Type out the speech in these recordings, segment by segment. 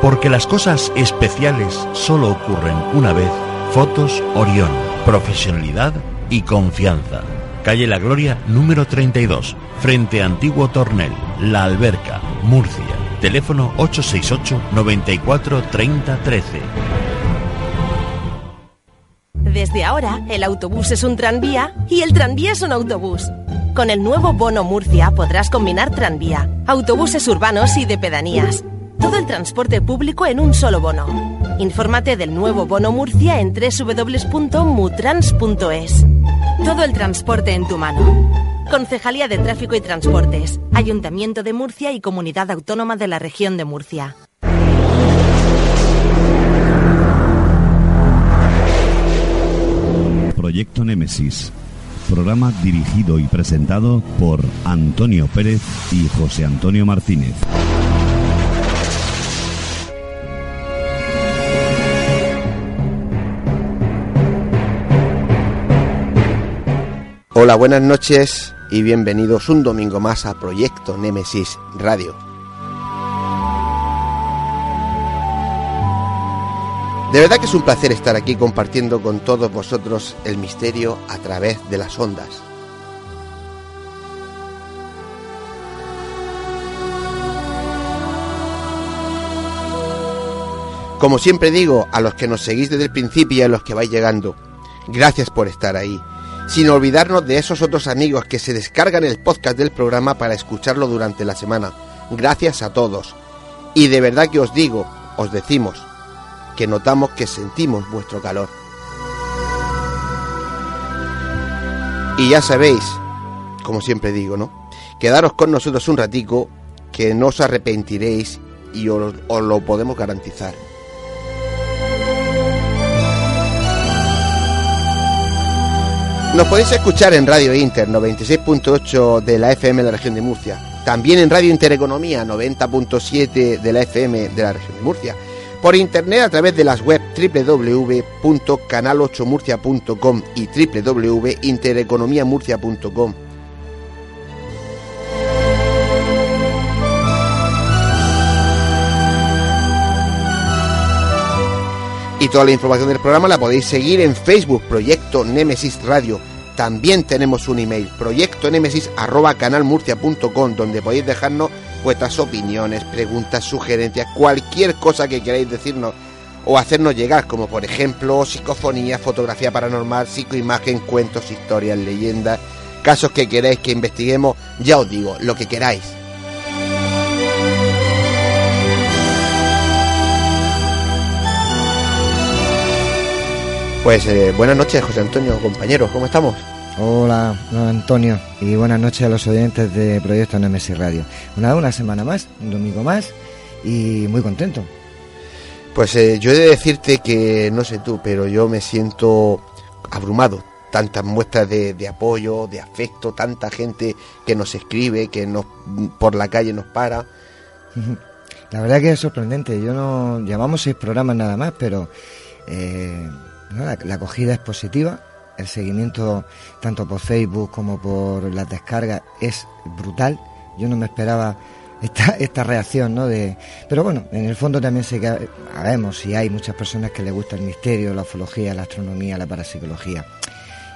Porque las cosas especiales solo ocurren una vez. Fotos Orión. Profesionalidad y confianza. Calle La Gloria número 32, frente a Antiguo Tornel, La Alberca, Murcia. Teléfono 868 94 30 13. Desde ahora, el autobús es un tranvía y el tranvía es un autobús. Con el nuevo Bono Murcia podrás combinar tranvía, autobuses urbanos y de pedanías. Todo el transporte público en un solo bono. Infórmate del nuevo Bono Murcia en www.mutrans.es. Todo el transporte en tu mano. Concejalía de Tráfico y Transportes, Ayuntamiento de Murcia y Comunidad Autónoma de la Región de Murcia. Proyecto Némesis. Programa dirigido y presentado por Antonio Pérez y José Antonio Martínez. Hola, buenas noches y bienvenidos un domingo más a Proyecto Némesis Radio. De verdad que es un placer estar aquí compartiendo con todos vosotros el misterio a través de las ondas. Como siempre digo, a los que nos seguís desde el principio y a los que vais llegando, gracias por estar ahí. Sin olvidarnos de esos otros amigos que se descargan el podcast del programa para escucharlo durante la semana. Gracias a todos. Y de verdad que os digo, os decimos, que notamos que sentimos vuestro calor. Y ya sabéis, como siempre digo, ¿no? Quedaros con nosotros un ratico, que no os arrepentiréis y os, os lo podemos garantizar. Nos podéis escuchar en Radio Inter 96.8 de la FM de la región de Murcia, también en Radio Intereconomía 90.7 de la FM de la región de Murcia, por internet a través de las web www.canal8murcia.com y www.intereconomiamurcia.com. Y toda la información del programa la podéis seguir en Facebook, Proyecto Némesis Radio. También tenemos un email, proyectonemesis.canalmurcia.com, donde podéis dejarnos vuestras opiniones, preguntas, sugerencias, cualquier cosa que queráis decirnos o hacernos llegar, como por ejemplo psicofonía, fotografía paranormal, psicoimagen, cuentos, historias, leyendas, casos que queráis que investiguemos, ya os digo, lo que queráis. Pues eh, buenas noches, José Antonio, compañeros, ¿cómo estamos? Hola, Antonio, y buenas noches a los oyentes de Proyecto Nemesis Radio. Una, una semana más, un domingo más, y muy contento. Pues eh, yo he de decirte que, no sé tú, pero yo me siento abrumado. Tantas muestras de, de apoyo, de afecto, tanta gente que nos escribe, que nos por la calle nos para. La verdad que es sorprendente. Yo no llamamos seis programas nada más, pero eh, la acogida es positiva. El seguimiento tanto por Facebook como por las descargas es brutal. Yo no me esperaba esta, esta reacción, ¿no? De, pero bueno, en el fondo también sé que sabemos si hay muchas personas que les gusta el misterio, la ufología, la astronomía, la parapsicología.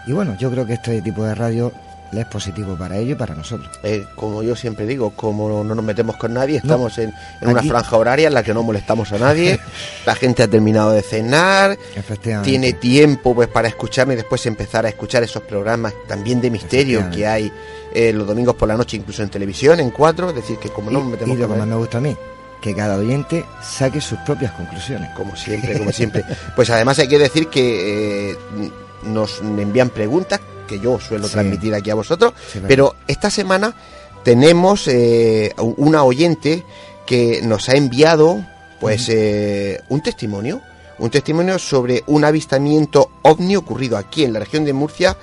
Y bueno, yo creo que este tipo de radio es positivo para ellos y para nosotros. Eh, como yo siempre digo, como no nos metemos con nadie, estamos en, en una franja horaria en la que no molestamos a nadie. la gente ha terminado de cenar, tiene tiempo pues para escucharme y después empezar a escuchar esos programas también de misterio que hay eh, los domingos por la noche, incluso en televisión, en cuatro. Es decir, que como no nos y, metemos y lo con que más nadie- me gusta a mí, que cada oyente saque sus propias conclusiones. como siempre, como siempre. Pues además hay que decir que eh, nos envían preguntas que yo suelo Sí. transmitir aquí a vosotros, Sí, pero esta semana tenemos eh, una oyente que nos ha enviado Pues eh, un testimonio, un testimonio sobre un avistamiento ovni ocurrido aquí en la región de Murcia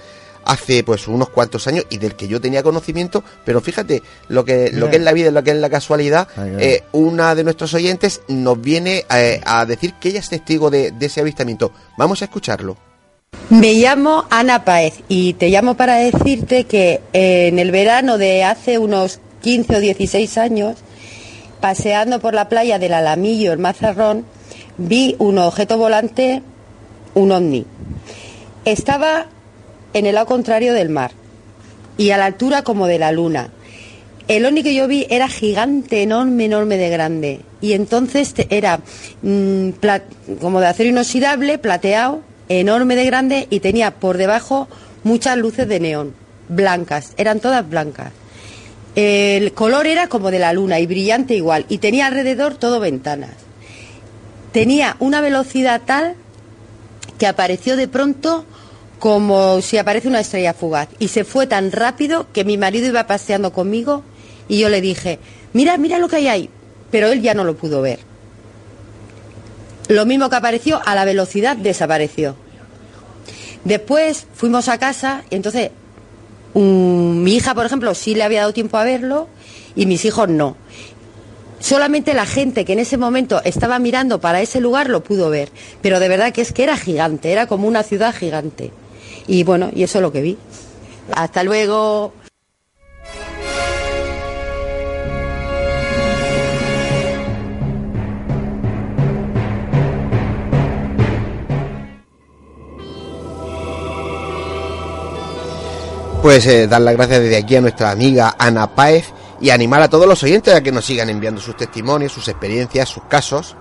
hace pues unos cuantos años y del que yo tenía conocimiento, pero fíjate lo que lo que es la vida, lo que es la casualidad, eh, una de nuestros oyentes nos viene eh, a decir que ella es testigo de, de ese avistamiento. Vamos a escucharlo. Me llamo Ana Paez y te llamo para decirte que en el verano de hace unos 15 o 16 años, paseando por la playa del Alamillo, el Mazarrón, vi un objeto volante, un ovni. Estaba en el lado contrario del mar y a la altura como de la luna. El ovni que yo vi era gigante, enorme, enorme de grande. Y entonces era mm, como de acero inoxidable, plateado, enorme de grande y tenía por debajo muchas luces de neón, blancas, eran todas blancas. El color era como de la luna y brillante igual y tenía alrededor todo ventanas. Tenía una velocidad tal que apareció de pronto como si aparece una estrella fugaz y se fue tan rápido que mi marido iba paseando conmigo y yo le dije, mira, mira lo que hay ahí, pero él ya no lo pudo ver. Lo mismo que apareció, a la velocidad desapareció. Después fuimos a casa y entonces mi hija, por ejemplo, sí le había dado tiempo a verlo y mis hijos no. Solamente la gente que en ese momento estaba mirando para ese lugar lo pudo ver, pero de verdad que es que era gigante, era como una ciudad gigante. Y bueno, y eso es lo que vi. Hasta luego. Pues eh, dar las gracias desde aquí a nuestra amiga Ana Paez y animar a todos los oyentes a que nos sigan enviando sus testimonios, sus experiencias, sus casos.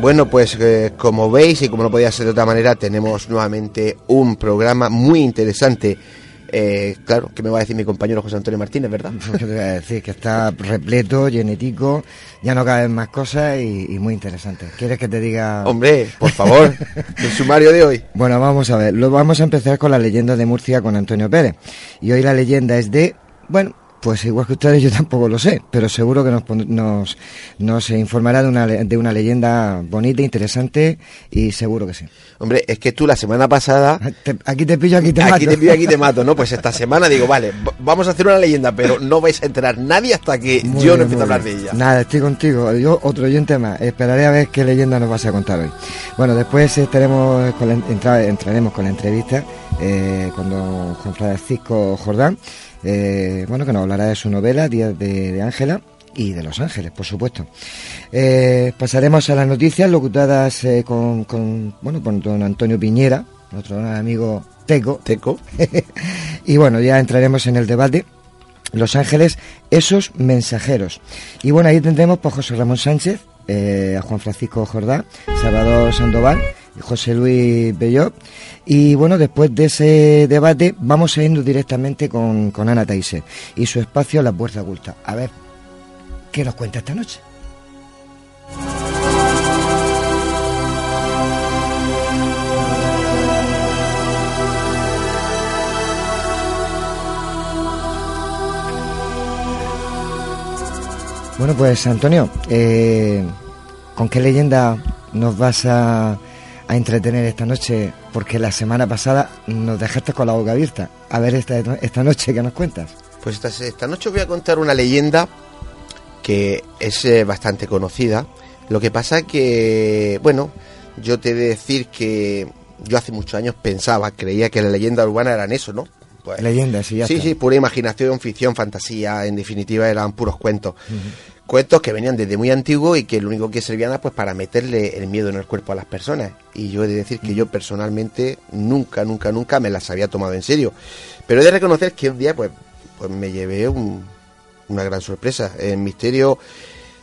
Bueno, pues eh, como veis y como no podía ser de otra manera, tenemos nuevamente un programa muy interesante eh, claro, ¿qué me va a decir mi compañero José Antonio Martínez, verdad? Pues, decir? Que está repleto, genético, ya no caben más cosas y, muy interesante. ¿Quieres que te diga...? Hombre, por favor, el sumario de hoy. Bueno, vamos a ver. Lo vamos a empezar con la leyenda de Murcia con Antonio Pérez. Y hoy la leyenda es de... Bueno, pues igual que ustedes yo tampoco lo sé, pero seguro que nos, nos, nos informará de una, de una leyenda bonita, interesante y seguro que sí. Hombre, es que tú la semana pasada... aquí te pillo, aquí te mato. Aquí te pillo, aquí te mato, ¿no? Pues esta semana digo, vale, vamos a hacer una leyenda, pero no vais a enterar nadie hasta que yo no empiece a hablar de ella. Nada, estoy contigo. Yo, otro oyente más. Esperaré a ver qué leyenda nos vas a contar hoy. Bueno, después estaremos con entraremos con la entrevista eh, con Juan Francisco Jordán eh, bueno, que nos hablará de su novela, Días de Ángela, y de Los Ángeles, por supuesto. Eh, pasaremos a las noticias locutadas eh, con, con, bueno, con don Antonio Piñera, nuestro amigo Teco. Teco. y bueno, ya entraremos en el debate. Los Ángeles, esos mensajeros. Y bueno, ahí tendremos por José Ramón Sánchez, a Juan Francisco Jordá, Salvador Sandoval José Luis Bellot. Y bueno, después de ese debate vamos a irnos directamente con, con Ana Taise y su espacio La Puerta Oculta. A ver, ¿qué nos cuenta esta noche? Bueno, pues Antonio, eh, ¿con qué leyenda nos vas a, a entretener esta noche, porque la semana pasada nos dejaste con la boca abierta. A ver esta, esta noche, ¿qué nos cuentas? Pues esta, esta noche voy a contar una leyenda que es eh, bastante conocida. Lo que pasa que, bueno, yo te he de decir que yo hace muchos años pensaba, creía que las leyendas urbanas eran eso, ¿no? Pues, leyendas, sí, ya Sí, sí, pura imaginación, ficción, fantasía, en definitiva eran puros cuentos cuentos que venían desde muy antiguo y que lo único que servían era pues para meterle el miedo en el cuerpo a las personas. Y yo he de decir que yo personalmente nunca, nunca, nunca me las había tomado en serio. Pero he de reconocer que un día pues, pues me llevé una gran sorpresa. El misterio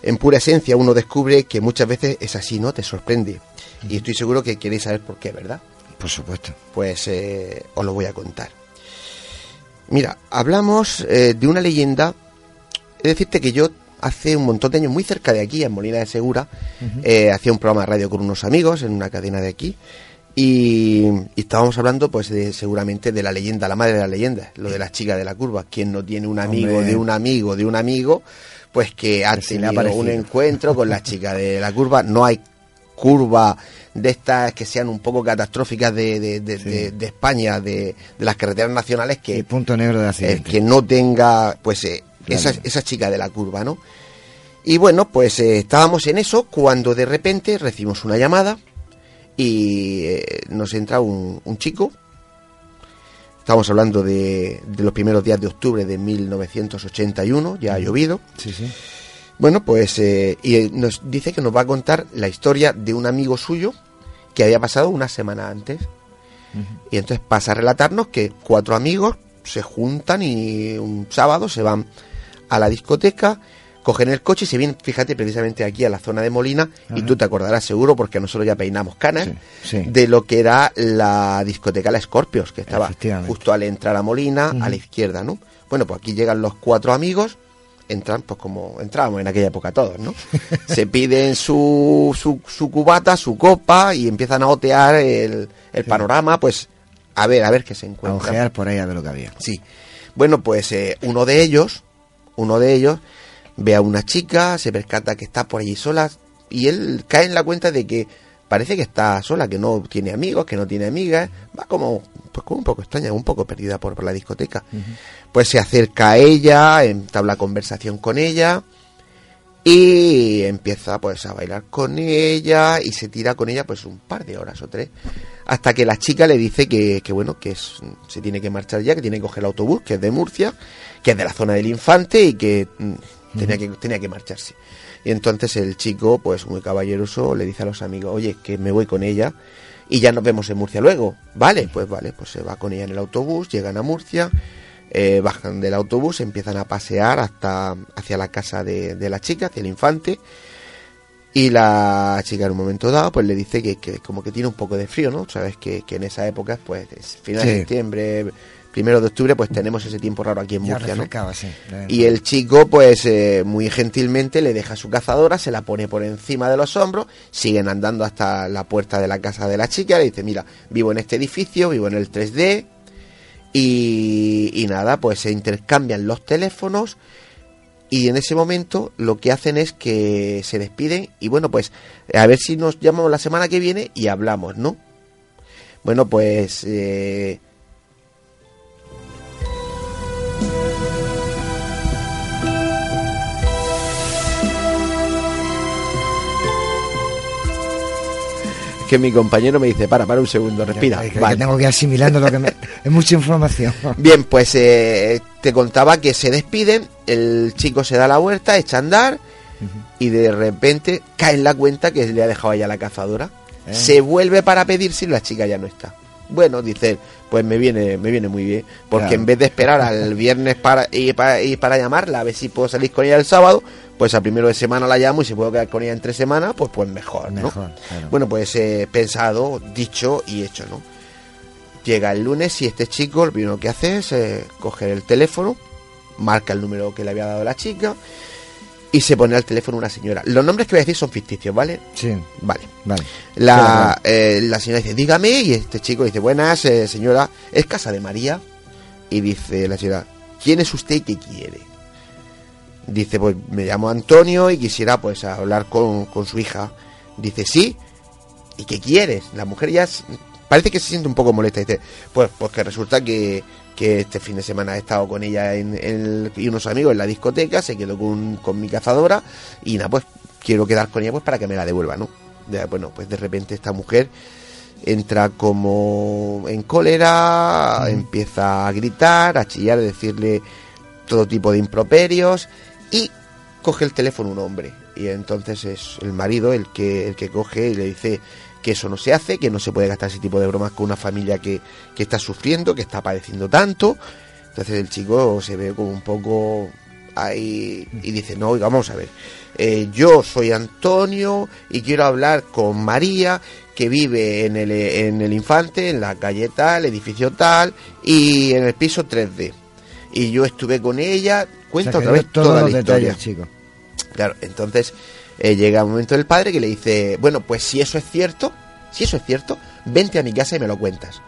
en pura esencia uno descubre que muchas veces es así, ¿no? Te sorprende. Y estoy seguro que queréis saber por qué, ¿verdad? Por supuesto. Pues eh, os lo voy a contar. Mira, hablamos eh, de una leyenda. Es decirte que yo hace un montón de años, muy cerca de aquí, en Molina de Segura, eh, hacía un programa de radio con unos amigos en una cadena de aquí. Y, y estábamos hablando, pues, de, seguramente de la leyenda, la madre de la leyenda, lo de la chica de la curva. Quien no tiene un amigo Hombre. de un amigo de un amigo, pues que ha tenido un encuentro con la chica de la curva. No hay curva de estas que sean un poco catastróficas de, de, de- Sí. de- de España, de, las carreteras nacionales, que, El punto negro de eh, accidente. que no tenga, pues, eh, Claro. esa, esa chica de la curva, ¿no? Y bueno, pues eh, estábamos en eso cuando de repente recibimos una llamada y eh, nos entra un, un chico. Estamos hablando de, de los primeros días de octubre de 1981, ya ha llovido. Sí, sí. Bueno, pues eh, y nos dice que nos va a contar la historia de un amigo suyo que había pasado una semana antes. Y entonces pasa a relatarnos que cuatro amigos se juntan y un sábado se van a la discoteca, cogen el coche y se vienen, fíjate, precisamente aquí a la zona de Molina, y tú te acordarás seguro, porque nosotros ya peinamos canas, Sí, sí. de lo que era la discoteca La Scorpios, que estaba justo al entrar a Molina, a la izquierda, ¿no? Bueno, pues aquí llegan los cuatro amigos, entran pues como entrábamos en aquella época todos, ¿no? Se piden su, su, su cubata, su copa y empiezan a otear el, el panorama, pues a ver, a ver qué se A encuentra. ojear por ahí a ver lo que había. Sí. Bueno, pues eh, uno de ellos, uno de ellos ve a una chica, se percata que está por allí sola y él cae en la cuenta de que parece que está sola, que no tiene amigos, que no tiene amigas, va como, pues como un poco extraña, un poco perdida por, por la discoteca. Pues se acerca a ella, entabla conversación con ella y empieza pues a bailar con ella y se tira con ella pues un par de horas o tres hasta que la chica le dice que, que bueno que es- se tiene que marchar ya que tiene que coger el autobús que es de Murcia que es de la zona del Infante y que mm, tenía que tenía que marcharse y entonces el chico pues muy caballeroso le dice a los amigos oye que me voy con ella y ya nos vemos en Murcia luego vale pues vale pues se va con ella en el autobús llegan a Murcia eh, bajan del autobús, empiezan a pasear hasta hacia la casa de, de la chica, hacia el infante. Y la chica en un momento dado, pues le dice que, que como que tiene un poco de frío, ¿no? Sabes que, que en esa época, pues, es final de septiembre, primero de octubre, pues tenemos ese tiempo raro aquí en Ya Murcia, ¿no? sí. Y el chico, pues eh, muy gentilmente le deja su cazadora, se la pone por encima de los hombros, siguen andando hasta la puerta de la casa de la chica, le dice, mira, vivo en este edificio, vivo en el 3D, y, y nada, pues se intercambian los teléfonos, y en ese momento lo que hacen es que se despiden, y bueno, pues a ver si nos llamamos la semana que viene y hablamos, ¿no? Bueno, pues... eh, que mi compañero me dice, para, para un segundo, respira. Que, Vale. que tengo que ir asimilando lo que me... Es mucha información. Bien, pues eh, te contaba que se despiden, el chico se da la vuelta, echa a andar y de repente cae en la cuenta que le ha dejado allá la cazadora. Eh. Se vuelve para pedir si la chica ya no está. Bueno, dice él, pues me viene, me viene muy bien, porque Claro. en vez de esperar al viernes para y, para y para llamarla, a ver si puedo salir con ella el sábado, pues a primero de semana la llamo y si puedo quedar con ella en tres semanas, pues pues mejor, ¿no? Mejor, claro. Bueno, pues eh, pensado, dicho y hecho, ¿no? Llega el lunes y este chico lo primero que hace es eh, coger el teléfono, marca el número que le había dado la chica y se pone al teléfono una señora. Los nombres que voy a decir son ficticios, ¿vale? Sí, Vale. vale. La, eh, la señora dice, dígame, y este chico dice, buenas, eh, señora, ¿es casa de María? Y dice la señora, ¿quién es usted y qué quiere? Dice, pues me llamo Antonio y quisiera pues hablar con, con su hija. Dice, sí, ¿y qué quieres? La mujer ya es- parece que se siente un poco molesta. Dice, pues, pues que resulta que, que este fin de semana he estado con ella en, en- y unos amigos en la discoteca, se quedó con, con mi cazadora y nada, pues quiero quedar con ella pues para que me la devuelva, ¿no? Bueno, pues de repente esta mujer entra como en cólera, empieza a gritar, a chillar, a decirle todo tipo de improperios y coge el teléfono un hombre y entonces es el marido el que el que coge y le dice que eso no se hace, que no se puede gastar ese tipo de bromas con una familia que, que está sufriendo, que está padeciendo tanto. Entonces el chico se ve como un poco ahí y dice, no, oiga, vamos a ver, eh, yo soy Antonio y quiero hablar con María que vive en el, en el Infante, en la calle tal, edificio tal y en el piso 3D. Y yo estuve con ella, cuenta O sea, que otra vez toda la historia. detalles, chico. Claro, entonces eh, llega un momento del padre que le dice, bueno, pues si eso es cierto, si eso es cierto, vente a mi casa y me lo cuentas.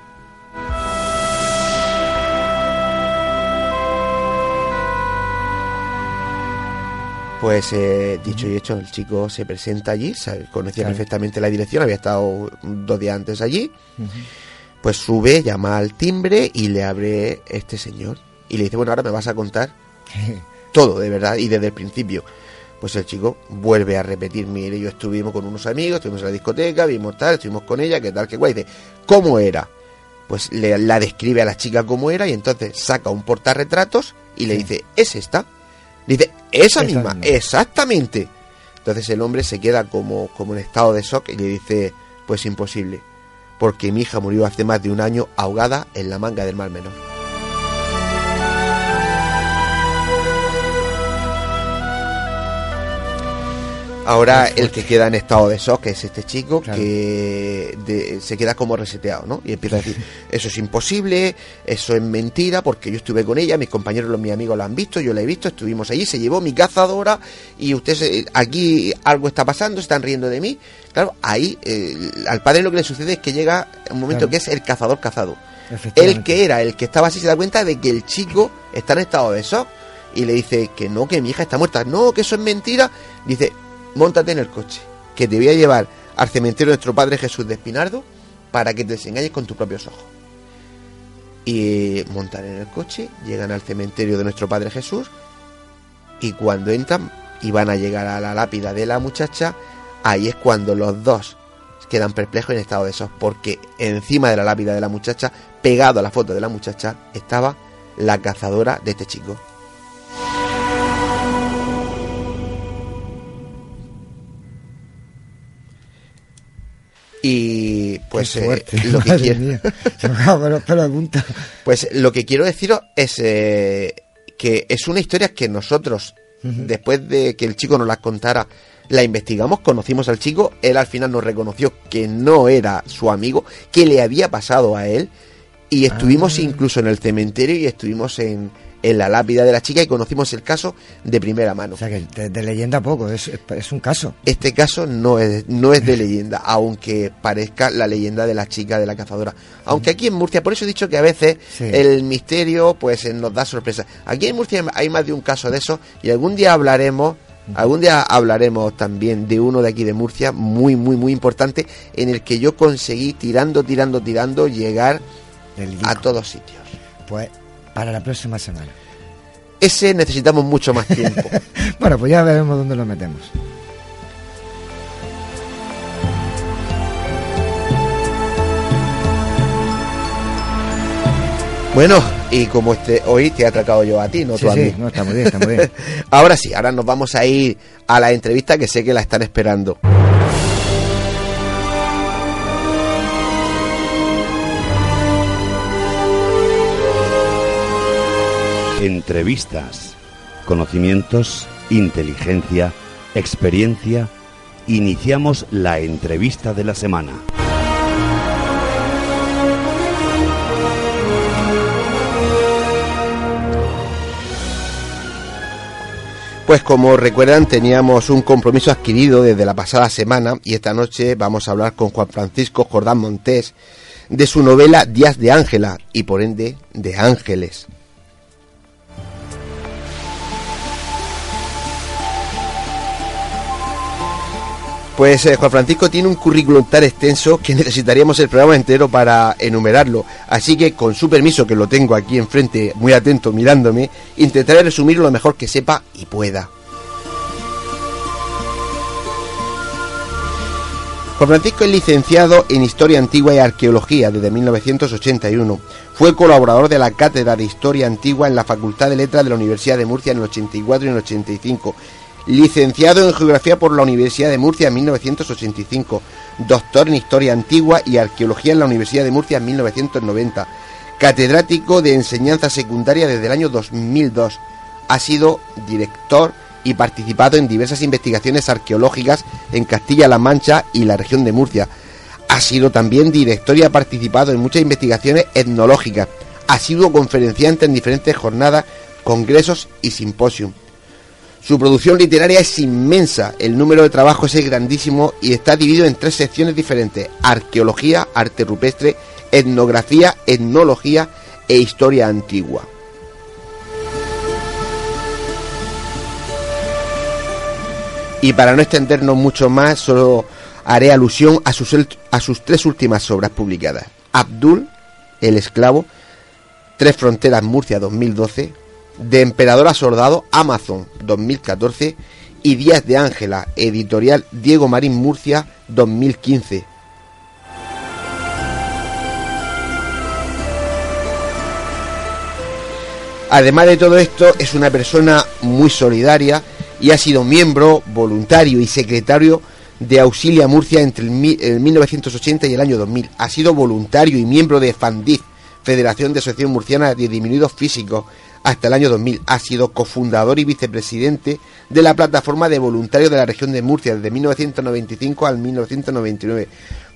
Pues eh, dicho y hecho, el chico se presenta allí, conocía perfectamente la dirección, había estado dos días antes allí. Pues sube, llama al timbre y le abre este señor. Y le dice, bueno, ahora me vas a contar todo, de verdad, y desde el principio. Pues el chico vuelve a repetir, mire, yo estuvimos con unos amigos, estuvimos en la discoteca, vimos tal, estuvimos con ella, qué tal, qué guay. Dice, ¿cómo era? Pues le, la describe a la chica cómo era y entonces saca un portarretratos y le dice, es esta. Dice, esa, misma, exactamente. Entonces el hombre se queda como, como en estado de shock y le dice, pues imposible, porque mi hija murió hace más de un año ahogada en la manga del mar menor. Ahora el que queda en estado de shock es este chico que se queda como reseteado, ¿no? Y empieza a decir, eso es imposible, eso es mentira, porque yo estuve con ella, mis compañeros, los, mis amigos la han visto, yo la he visto, estuvimos allí, se llevó mi cazadora y usted, aquí algo está pasando, están riendo de mí. Claro, ahí al padre lo que le sucede es que llega un momento que es el cazador cazado. El que era, el que estaba así, se da cuenta de que el chico está en estado de shock y le dice que no, que mi hija está muerta, no, que eso es mentira. Dice, montate en el coche, que te voy a llevar al cementerio de nuestro Padre Jesús de Espinardo para que te desengañes con tus propios ojos. Y montan en el coche, llegan al cementerio de nuestro Padre Jesús y cuando entran y van a llegar a la lápida de la muchacha, ahí es cuando los dos quedan perplejos en estado de shock, porque encima de la lápida de la muchacha, pegado a la foto de la muchacha, estaba la cazadora de este chico. Y pues eh, lo que quiero... pues lo que quiero deciros es eh, que es una historia que nosotros, después de que el chico nos la contara, la investigamos, conocimos al chico, él al final nos reconoció que no era su amigo, que le había pasado a él, y estuvimos ah. incluso en el cementerio y estuvimos en, en la lápida de la chica y conocimos el caso de primera mano. O sea que de, leyenda poco, es, es, un caso. Este caso no es, no es de leyenda, aunque parezca la leyenda de la chica de la cazadora. Aunque aquí en Murcia, por eso he dicho que a veces el misterio pues eh, nos da sorpresa. Aquí en Murcia hay más de un caso de eso y algún día hablaremos Algún día hablaremos también de uno de aquí de Murcia, muy, muy, muy importante, en el que yo conseguí, tirando, tirando, tirando, llegar a todos sitios. Pues para la próxima semana. Ese necesitamos mucho más tiempo. bueno, pues ya veremos dónde lo metemos. Bueno, y como este hoy te he atracado yo a ti, no tú a mí. no, está muy bien, está muy bien. ahora sí, ahora nos vamos a ir a la entrevista que sé que la están esperando. Entrevistas, conocimientos, inteligencia, experiencia. Iniciamos la entrevista de la semana. Pues como recuerdan teníamos un compromiso adquirido desde la pasada semana y esta noche vamos a hablar con Juan Francisco Jordán Montés de su novela Días de Ángela y por ende de Ángeles. Pues eh, Juan Francisco tiene un currículum tan extenso que necesitaríamos el programa entero para enumerarlo. Así que, con su permiso, que lo tengo aquí enfrente, muy atento, mirándome, intentaré resumir lo mejor que sepa y pueda. Juan Francisco es licenciado en Historia Antigua y Arqueología desde 1981. Fue colaborador de la Cátedra de Historia Antigua en la Facultad de Letras de la Universidad de Murcia en el 84 y en el 85 licenciado en Geografía por la Universidad de Murcia en 1985, doctor en Historia Antigua y Arqueología en la Universidad de Murcia en 1990, catedrático de Enseñanza Secundaria desde el año 2002. Ha sido director y participado en diversas investigaciones arqueológicas en Castilla-La Mancha y la región de Murcia. Ha sido también director y ha participado en muchas investigaciones etnológicas. Ha sido conferenciante en diferentes jornadas, congresos y simposios Su producción literaria es inmensa, el número de trabajos es grandísimo y está dividido en tres secciones diferentes, arqueología, arte rupestre, etnografía, etnología e historia antigua. Y para no extendernos mucho más, solo haré alusión a sus, a sus tres últimas obras publicadas. Abdul, el esclavo, Tres Fronteras Murcia 2012, De Emperador a Soldado Amazon 2014 y Díaz de Ángela, editorial Diego Marín Murcia 2015. Además de todo esto, es una persona muy solidaria y ha sido miembro, voluntario y secretario de Auxilia Murcia entre el, 1980 y el año 2000. Ha sido voluntario y miembro de FANDIF, Federación de Asociación Murciana de Diminuidos Físicos, hasta el año 2000. Ha sido cofundador y vicepresidente de la plataforma de voluntarios de la región de Murcia desde 1995 al 1999.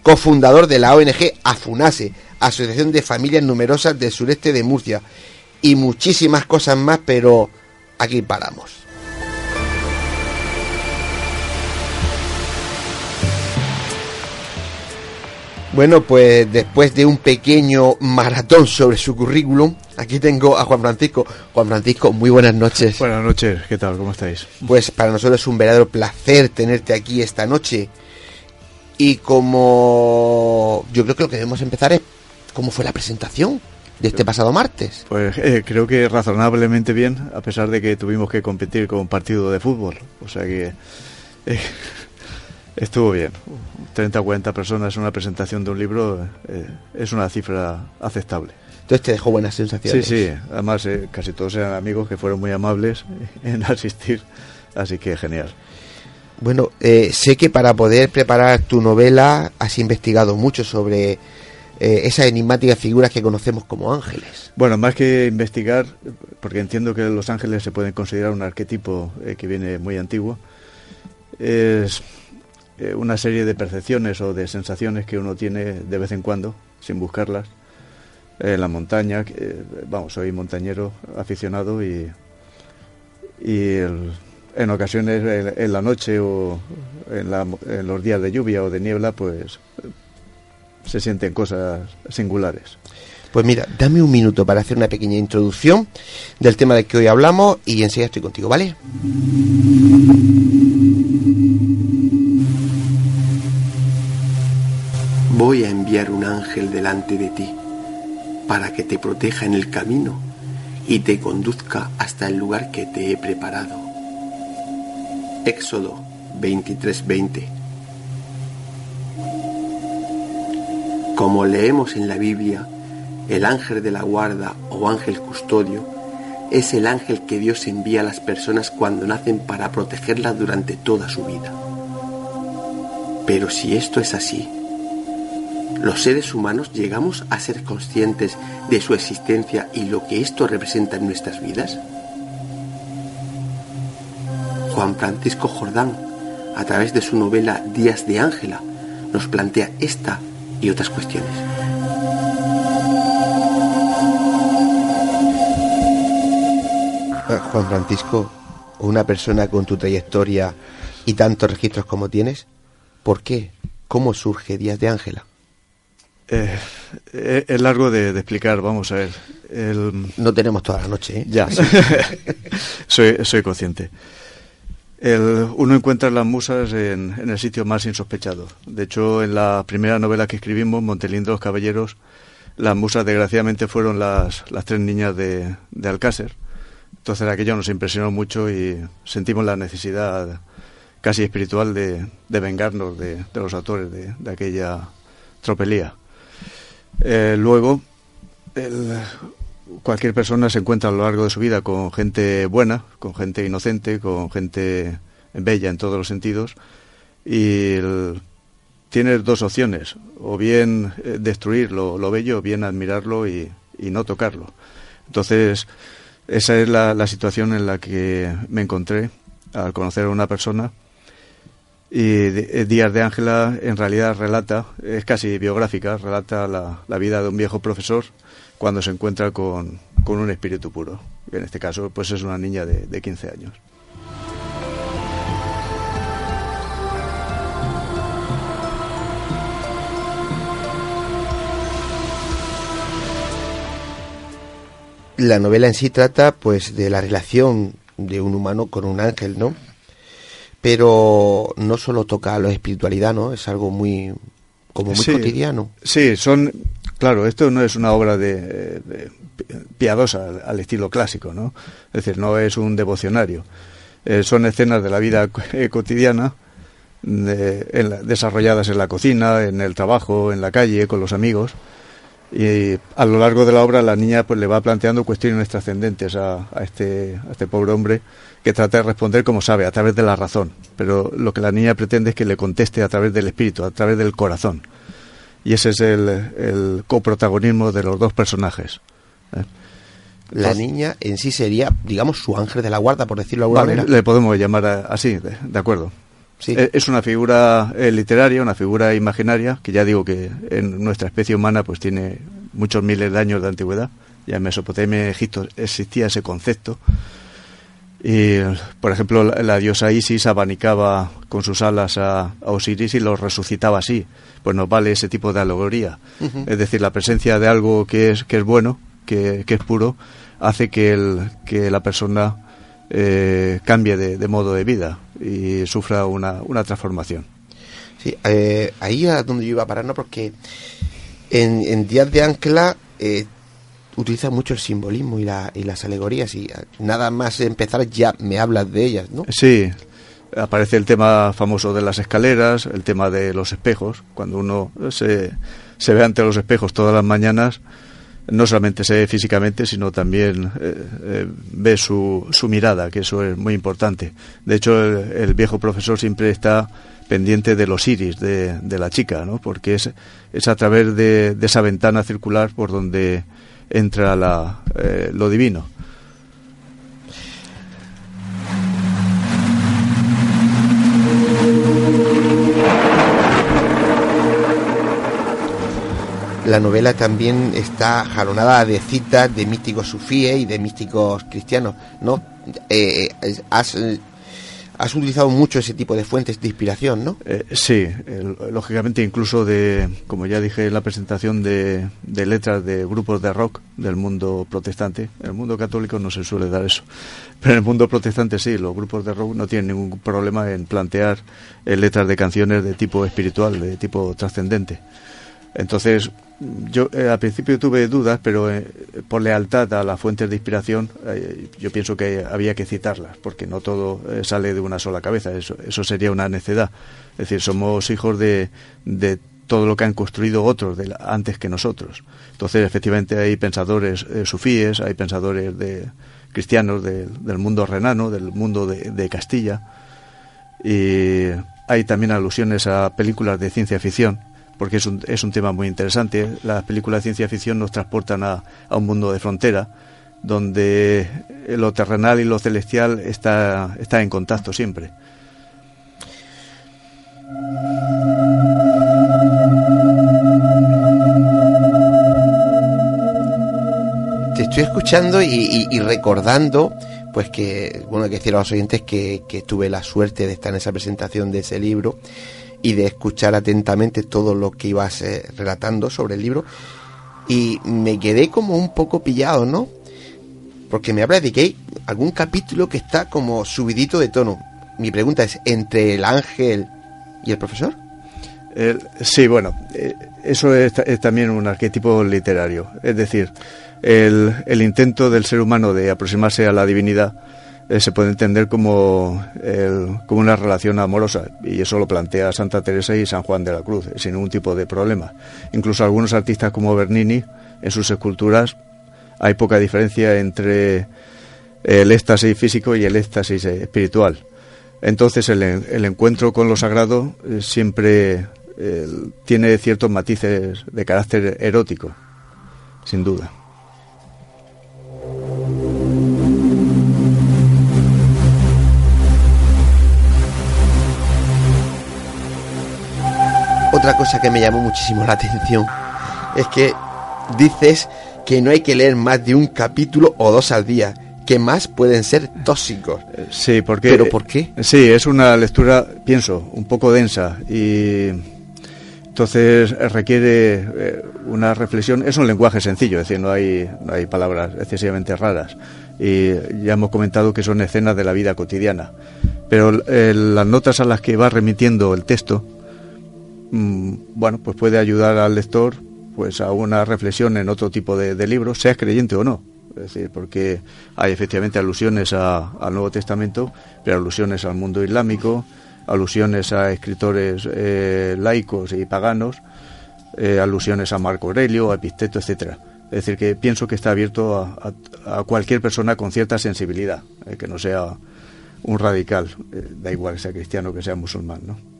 Cofundador de la ONG AFUNASE, Asociación de Familias Numerosas del Sureste de Murcia. Y muchísimas cosas más, pero aquí paramos. Bueno, pues después de un pequeño maratón sobre su currículum, aquí tengo a Juan Francisco. Juan Francisco, muy buenas noches. Buenas noches, ¿qué tal? ¿Cómo estáis? Pues para nosotros es un verdadero placer tenerte aquí esta noche. Y como yo creo que lo que debemos empezar es cómo fue la presentación de este pasado martes. Pues eh, creo que razonablemente bien, a pesar de que tuvimos que competir con un partido de fútbol. O sea que eh, estuvo bien. 30 o 40 personas en una presentación de un libro eh, es una cifra aceptable. Entonces te dejó buenas sensaciones. Sí, sí. Además, eh, casi todos eran amigos que fueron muy amables en asistir. Así que genial. Bueno, eh, sé que para poder preparar tu novela has investigado mucho sobre esas enigmáticas figuras que conocemos como ángeles. Bueno, más que investigar, porque entiendo que los ángeles se pueden considerar un arquetipo que viene muy antiguo, es eh, una serie de percepciones o de sensaciones que uno tiene de vez en cuando, sin buscarlas, en la montaña. Eh, vamos, soy montañero aficionado y, y en ocasiones en, la noche o en, los días de lluvia o de niebla, pues se sienten cosas singulares. Pues mira, dame un minuto para hacer una pequeña introducción del tema del que hoy hablamos y enseguida estoy contigo, ¿vale? Voy a enviar un ángel delante de ti para que te proteja en el camino y te conduzca hasta el lugar que te he preparado. Éxodo 23:20 Como leemos en la Biblia, el ángel de la guarda o ángel custodio es el ángel que Dios envía a las personas cuando nacen para protegerlas durante toda su vida. Pero si esto es así, los seres humanos llegamos a ser conscientes de su existencia y lo que esto representa en nuestras vidas? Juan Francisco Jordán, a través de su novela Días de Ángela, nos plantea esta y otras cuestiones. Ah, Juan Francisco, una persona con tu trayectoria y tantos registros como tienes, ¿por qué? ¿Cómo surge Días de Ángela? Eh, eh, es largo de, explicar, vamos a ver. No tenemos toda la noche, ¿eh? Ya, soy, soy consciente. uno encuentra las musas en, el sitio más insospechado. De hecho, en la primera novela que escribimos, Montelindros Caballeros, las musas desgraciadamente fueron las, las tres niñas de, de Alcácer. Entonces aquello nos impresionó mucho y sentimos la necesidad casi espiritual de, de vengarnos de, de los autores de, de aquella tropelía. Eh, luego, cualquier persona se encuentra a lo largo de su vida con gente buena, con gente inocente, con gente bella en todos los sentidos, y tienes dos opciones, o bien eh, destruir lo, bello, o bien admirarlo y, no tocarlo. Entonces, esa es la, situación en la que me encontré al conocer a una persona y eh, Díaz de Ángela en realidad relata, es casi biográfica, relata la, la vida de un viejo profesor cuando se encuentra con, con, un espíritu puro. En este caso, pues es una niña de, de 15 años. La novela en sí trata pues de la relación de un humano con un ángel, ¿no? Pero no solo toca la espiritualidad, ¿no? Es algo muy como muy cotidiano. Sí, son claro, esto no es una obra de, piadosa al estilo clásico, ¿no? Es decir, no es un devocionario. Eh, son escenas de la vida eh, cotidiana desarrolladas en la cocina, en el trabajo, en la calle, con los amigos. Y a lo largo de la obra la niña pues le va planteando cuestiones trascendentes a, este, a este pobre hombre que trata de responder como sabe, a través de la razón. Pero lo que la niña pretende es que le conteste a través del espíritu, a través del corazón. Y ese es el, el coprotagonismo de los dos personajes. ¿eh? La niña en sí sería, digamos, su ángel de la guarda, por decirlo de alguna manera. Le podemos llamar así, de acuerdo. Eh, es una figura eh, literaria, una figura imaginaria, que ya digo que en nuestra especie humana pues tiene muchos miles de años de antigüedad. Ya en Mesopotamia y Egipto existía ese concepto. Y, por ejemplo, la, diosa Isis abanicaba con sus alas a, Osiris y lo resucitaba así. Pues nos vale ese tipo de alegoría. Es decir, la presencia de algo que es, que es bueno, que, que es puro, hace que, el, que la persona eh, cambie de, modo de vida y sufra una, una transformación. Sí, eh, ahí es donde yo iba a parar, ¿no? Porque en, en Días de Ancla eh, utiliza mucho el simbolismo y, la, y las alegorías y nada más empezar ya me hablas de ellas, ¿no? Sí, aparece el tema famoso de las escaleras, el tema de los espejos, cuando uno se, se ve ante los espejos todas las mañanas no solamente se ve físicamente, sino también eh, eh, ve su, su, mirada, que eso es muy importante. De hecho, el, viejo profesor siempre está pendiente de los iris de, de la chica, ¿no? porque es, es a través de, esa ventana circular por donde entra la, eh, lo divino. La novela también está jalonada de citas de místicos sufíes y de místicos cristianos, ¿no? Eh, eh, has, utilizado mucho ese tipo de fuentes de inspiración, ¿no? Eh, sí, lógicamente incluso de, como ya dije en la presentación, de, de, letras de grupos de rock del mundo protestante. En el mundo católico no se suele dar eso, pero en el mundo protestante sí, los grupos de rock no tienen ningún problema en plantear letras de canciones de tipo espiritual, de tipo trascendente. Entonces, yo eh, al principio tuve dudas, pero eh, por lealtad a las fuentes de inspiración, eh, yo pienso que había que citarlas, porque no todo sale de una sola cabeza, eso, sería una necedad. Es decir, somos hijos de, de todo lo que han construido otros de antes que nosotros. Entonces, efectivamente, hay pensadores sufíes, hay pensadores de, cristianos del mundo renano, del mundo de Castilla, y hay también alusiones a películas de ciencia ficción porque es un, es un tema muy interesante. Las películas de ciencia ficción nos transportan a, a un mundo de frontera, donde lo terrenal y lo celestial está, está en contacto siempre. Te estoy escuchando y, recordando, pues que, bueno, hay que decir a los oyentes que, que tuve la suerte de estar en esa presentación de ese libro y de escuchar atentamente todo lo que ibas eh, relatando sobre el libro y me quedé como un poco pillado, ¿no? Porque me habla de que hay algún capítulo que está como subidito de tono. Mi pregunta es, ¿entre el ángel y el profesor? sí, bueno, eh, eso es, también un arquetipo literario. Es decir, el, el intento del ser humano de aproximarse a la divinidad eh, se puede entender como, como una relación amorosa y eso lo plantea Santa Teresa y San Juan de la Cruz sin ningún tipo de problema. Incluso algunos artistas como Bernini en sus esculturas hay poca diferencia entre el éxtasis físico y el éxtasis espiritual. Entonces el, encuentro con lo sagrado eh, siempre eh, tiene ciertos matices de carácter erótico, sin duda. Otra cosa que me llamó muchísimo la atención es que dices que no hay que leer más de un capítulo o dos al día, que más pueden ser tóxicos. Sí, porque... ¿Pero por qué? Sí, es una lectura, pienso, un poco densa y Entonces requiere eh, una reflexión, es un lenguaje sencillo, es decir, no hay, no hay palabras excesivamente raras. Y ya hemos comentado que son escenas de la vida cotidiana. Pero eh, las notas a las que va remitiendo el texto, mm, bueno, pues puede ayudar al lector pues a una reflexión en otro tipo de, de libros, seas creyente o no. Es decir, porque hay efectivamente alusiones al Nuevo Testamento, pero alusiones al mundo islámico, alusiones a escritores eh, laicos y paganos, eh, alusiones a Marco Aurelio, a Episteto, etcétera. Es decir, que pienso que está abierto a, cualquier persona con cierta sensibilidad, eh, que no sea un radical, da igual que sea cristiano que sea musulmán, ¿no?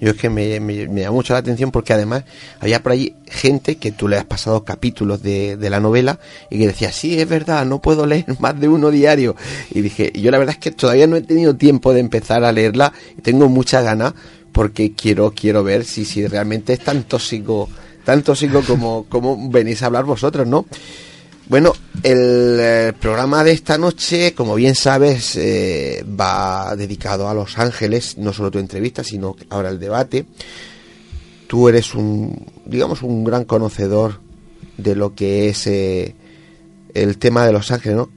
Yo es que me, me, llama mucho la atención porque además había por ahí gente que tú le has pasado capítulos de, de, la novela y que decía, sí, es verdad, no puedo leer más de uno diario. Y dije, yo la verdad es que todavía no he tenido tiempo de empezar a leerla y tengo mucha ganas porque quiero, quiero ver si, si realmente es tan tóxico, tan tóxico como, como venís a hablar vosotros, ¿no? Bueno, el, eh, programa de esta noche, como bien sabes, eh, va dedicado a Los Ángeles, no solo tu entrevista, sino ahora el debate. Tú eres un, digamos, un gran conocedor de lo que es eh, el tema de Los Ángeles, ¿no?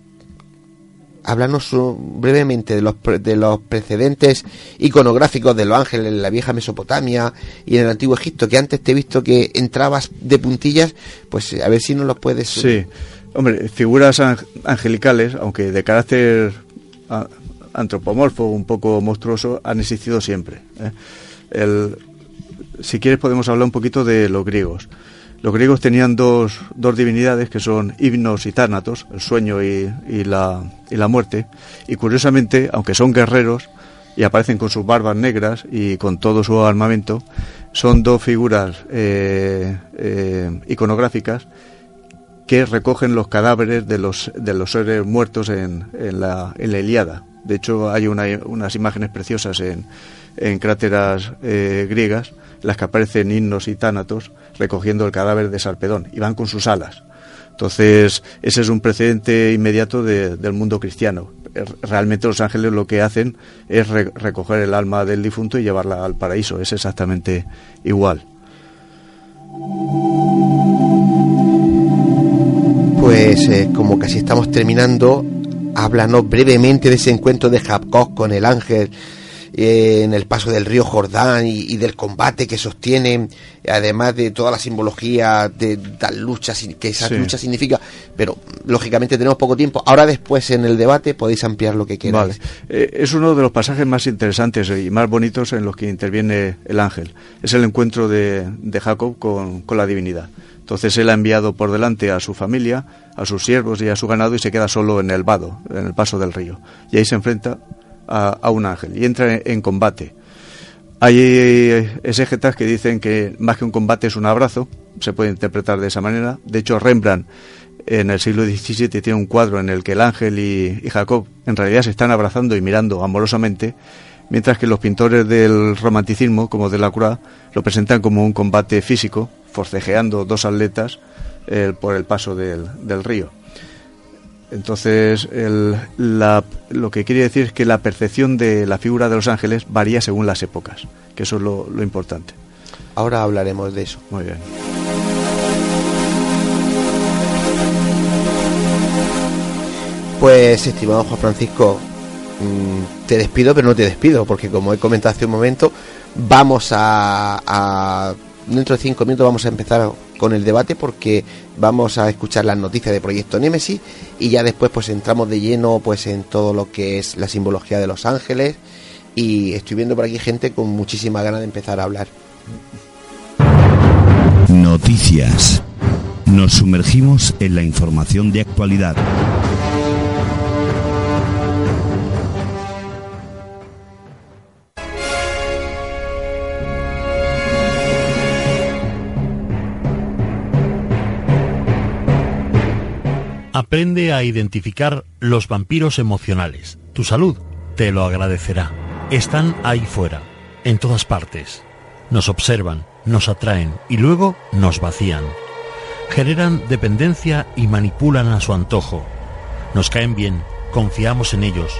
Háblanos brevemente de los, de los precedentes iconográficos de los ángeles en la vieja Mesopotamia y en el antiguo Egipto, que antes te he visto que entrabas de puntillas, pues a ver si nos los puedes... Sí. Hombre, figuras angelicales, aunque de carácter antropomorfo, un poco monstruoso, han existido siempre. ¿eh? si quieres podemos hablar un poquito de los griegos. Los griegos tenían dos, dos divinidades que son himnos y tánatos, el sueño y, la, y la muerte. Y curiosamente, aunque son guerreros y aparecen con sus barbas negras y con todo su armamento, son dos figuras eh, eh, iconográficas que recogen los cadáveres de los, de los seres muertos en, en, la, en la Iliada. De hecho, hay unas imágenes preciosas en, en cráteras eh, griegas, las que aparecen himnos y tánatos recogiendo el cadáver de Sarpedón y van con sus alas. Entonces, ese es un precedente inmediato del mundo cristiano. Realmente los ángeles lo que hacen es recoger el alma del difunto y llevarla al paraíso. Es exactamente igual pues eh, como casi estamos terminando, háblanos brevemente de ese encuentro de Jacob con el ángel eh, en el paso del río Jordán y, del combate que sostiene, además de toda la simbología de tal lucha que esa lucha significa, pero lógicamente tenemos poco tiempo. Ahora después en el debate podéis ampliar lo que queráis. Eh, es uno de los pasajes más interesantes y más bonitos en los que interviene el ángel. Es el encuentro de, Jacob con la divinidad. Entonces él ha enviado por delante a su familia, a sus siervos y a su ganado y se queda solo en el vado, en el paso del río. Y ahí se enfrenta a, un ángel y entra en, combate. Hay exégetas que dicen que más que un combate es un abrazo, se puede interpretar de esa manera. De hecho, Rembrandt en el siglo XVII tiene un cuadro en el que el ángel y, Jacob en realidad se están abrazando y mirando amorosamente, mientras que los pintores del romanticismo, como de la Croix, lo presentan como un combate físico, forcejeando dos atletas por el paso del, río. Entonces, lo que quiere decir es que la percepción de la figura de los ángeles varía según las épocas, que eso es lo, lo importante. Ahora hablaremos de eso. Muy bien. Pues, estimado Juan Francisco, mm, te despido, pero no te despido, porque como he comentado hace un momento, vamos a dentro de cinco minutos vamos a empezar con el debate porque vamos a escuchar las noticias de Proyecto Némesis y ya después pues entramos de lleno pues en todo lo que es la simbología de los ángeles y estoy viendo por aquí gente con muchísima ganas de empezar a hablar. Noticias. Nos sumergimos en la información de actualidad. Aprende a identificar los vampiros emocionales. Tu salud te lo agradecerá. Están ahí fuera, en todas partes. Nos observan, nos atraen y luego nos vacían. Generan dependencia y manipulan a su antojo. Nos caen bien, confiamos en ellos,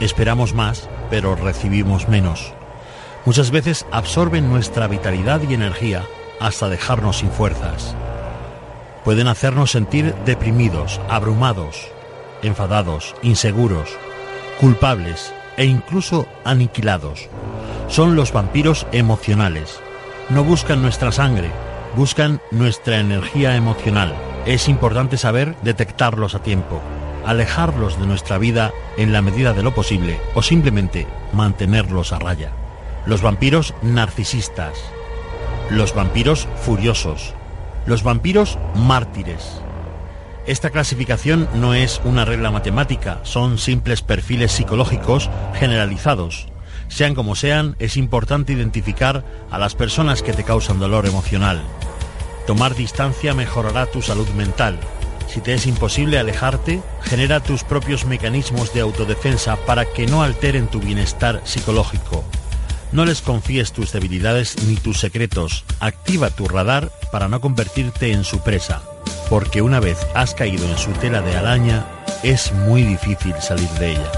esperamos más, pero recibimos menos. Muchas veces absorben nuestra vitalidad y energía hasta dejarnos sin fuerzas. Pueden hacernos sentir deprimidos, abrumados, enfadados, inseguros, culpables e incluso aniquilados. Son los vampiros emocionales. No buscan nuestra sangre, buscan nuestra energía emocional. Es importante saber detectarlos a tiempo, alejarlos de nuestra vida en la medida de lo posible o simplemente mantenerlos a raya. Los vampiros narcisistas, los vampiros furiosos, los vampiros mártires. Esta clasificación no es una regla matemática, son simples perfiles psicológicos generalizados. Sean como sean, es importante identificar a las personas que te causan dolor emocional. Tomar distancia mejorará tu salud mental. Si te es imposible alejarte, genera tus propios mecanismos de autodefensa para que no alteren tu bienestar psicológico. No les confíes tus debilidades ni tus secretos. Activa tu radar para no convertirte en su presa. Porque una vez has caído en su tela de araña, es muy difícil salir de ella.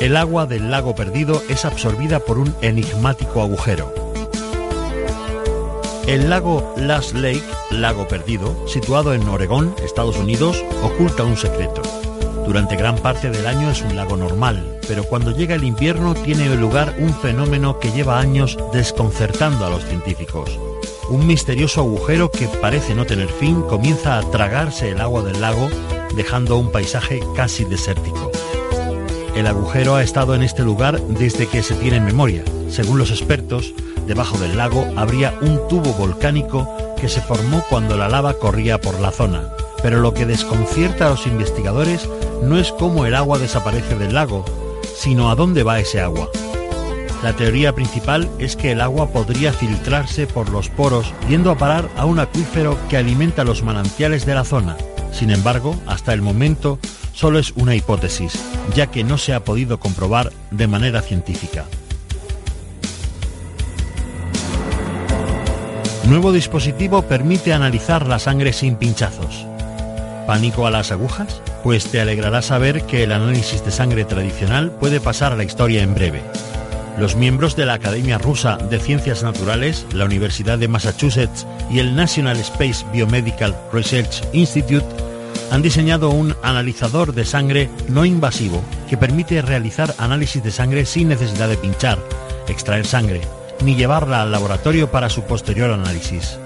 El agua del lago perdido es absorbida por un enigmático agujero. El lago Last Lake, lago perdido, situado en Oregón, Estados Unidos, oculta un secreto. Durante gran parte del año es un lago normal, pero cuando llega el invierno tiene lugar un fenómeno que lleva años desconcertando a los científicos. Un misterioso agujero que parece no tener fin comienza a tragarse el agua del lago, dejando un paisaje casi desértico. El agujero ha estado en este lugar desde que se tiene memoria. Según los expertos, debajo del lago habría un tubo volcánico que se formó cuando la lava corría por la zona. Pero lo que desconcierta a los investigadores no es cómo el agua desaparece del lago, sino a dónde va ese agua. La teoría principal es que el agua podría filtrarse por los poros yendo a parar a un acuífero que alimenta los manantiales de la zona. Sin embargo, hasta el momento solo es una hipótesis, ya que no se ha podido comprobar de manera científica. Nuevo dispositivo permite analizar la sangre sin pinchazos. ¿Pánico a las agujas? Pues te alegrará saber que el análisis de sangre tradicional puede pasar a la historia en breve. Los miembros de la Academia Rusa de Ciencias Naturales, la Universidad de Massachusetts y el National Space Biomedical Research Institute han diseñado un analizador de sangre no invasivo que permite realizar análisis de sangre sin necesidad de pinchar, extraer sangre, ni llevarla al laboratorio para su posterior análisis.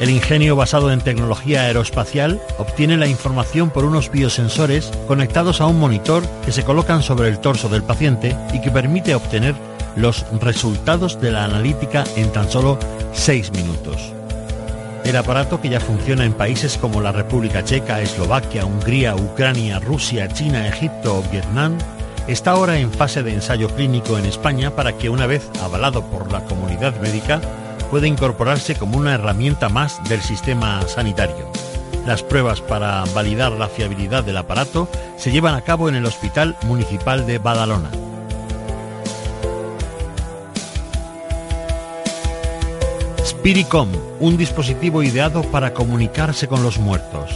El ingenio basado en tecnología aeroespacial obtiene la información por unos biosensores conectados a un monitor que se colocan sobre el torso del paciente y que permite obtener los resultados de la analítica en tan solo 6 minutos. El aparato, que ya funciona en países como la República Checa, Eslovaquia, Hungría, Ucrania, Rusia, China, Egipto o Vietnam, está ahora en fase de ensayo clínico en España para que una vez avalado por la comunidad médica puede incorporarse como una herramienta más del sistema sanitario. Las pruebas para validar la fiabilidad del aparato se llevan a cabo en el Hospital Municipal de Badalona. Spiricom, un dispositivo ideado para comunicarse con los muertos.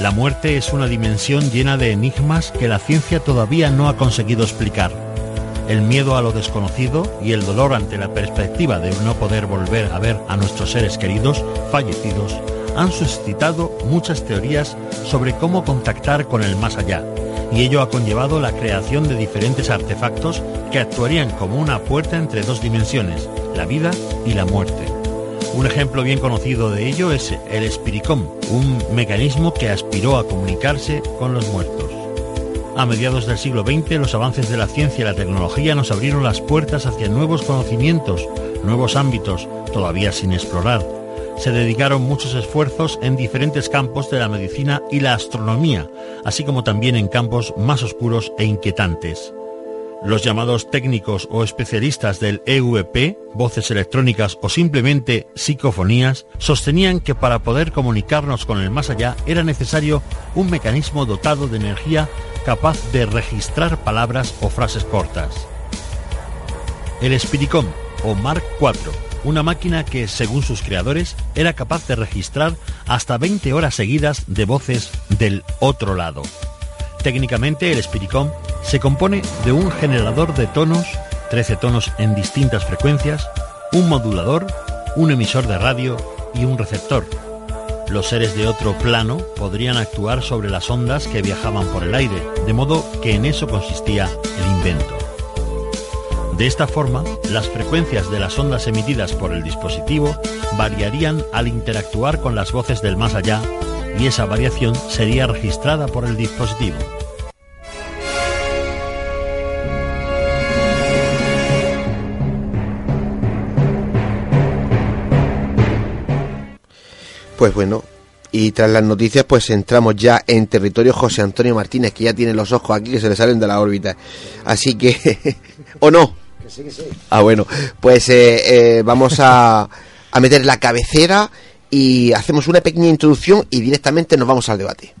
La muerte es una dimensión llena de enigmas que la ciencia todavía no ha conseguido explicar el miedo a lo desconocido y el dolor ante la perspectiva de no poder volver a ver a nuestros seres queridos fallecidos han suscitado muchas teorías sobre cómo contactar con el más allá, y ello ha conllevado la creación de diferentes artefactos que actuarían como una puerta entre dos dimensiones, la vida y la muerte. Un ejemplo bien conocido de ello es el Spiricom, un mecanismo que aspiró a comunicarse con los muertos. A mediados del siglo XX, los avances de la ciencia y la tecnología nos abrieron las puertas hacia nuevos conocimientos, nuevos ámbitos, todavía sin explorar. Se dedicaron muchos esfuerzos en diferentes campos de la medicina y la astronomía, así como también en campos más oscuros e inquietantes. Los llamados técnicos o especialistas del EVP, voces electrónicas o simplemente psicofonías, sostenían que para poder comunicarnos con el más allá era necesario un mecanismo dotado de energía capaz de registrar palabras o frases cortas. El Spiricom o Mark IV, una máquina que, según sus creadores, era capaz de registrar hasta 20 horas seguidas de voces del otro lado. Técnicamente, el Spiricom Se compone de un generador de tonos, 13 tonos en distintas frecuencias, un modulador, un emisor de radio y un receptor. Los seres de otro plano podrían actuar sobre las ondas que viajaban por el aire, de modo que en eso consistía el invento. De esta forma, las frecuencias de las ondas emitidas por el dispositivo variarían al interactuar con las voces del más allá y esa variación sería registrada por el dispositivo. Pues bueno, y tras las noticias pues entramos ya en territorio José Antonio Martínez, que ya tiene los ojos aquí que se le salen de la órbita. Así que, ¿o no? Que sí, que sí. Ah, bueno, pues eh, eh, vamos a, a meter la cabecera y hacemos una pequeña introducción y directamente nos vamos al debate.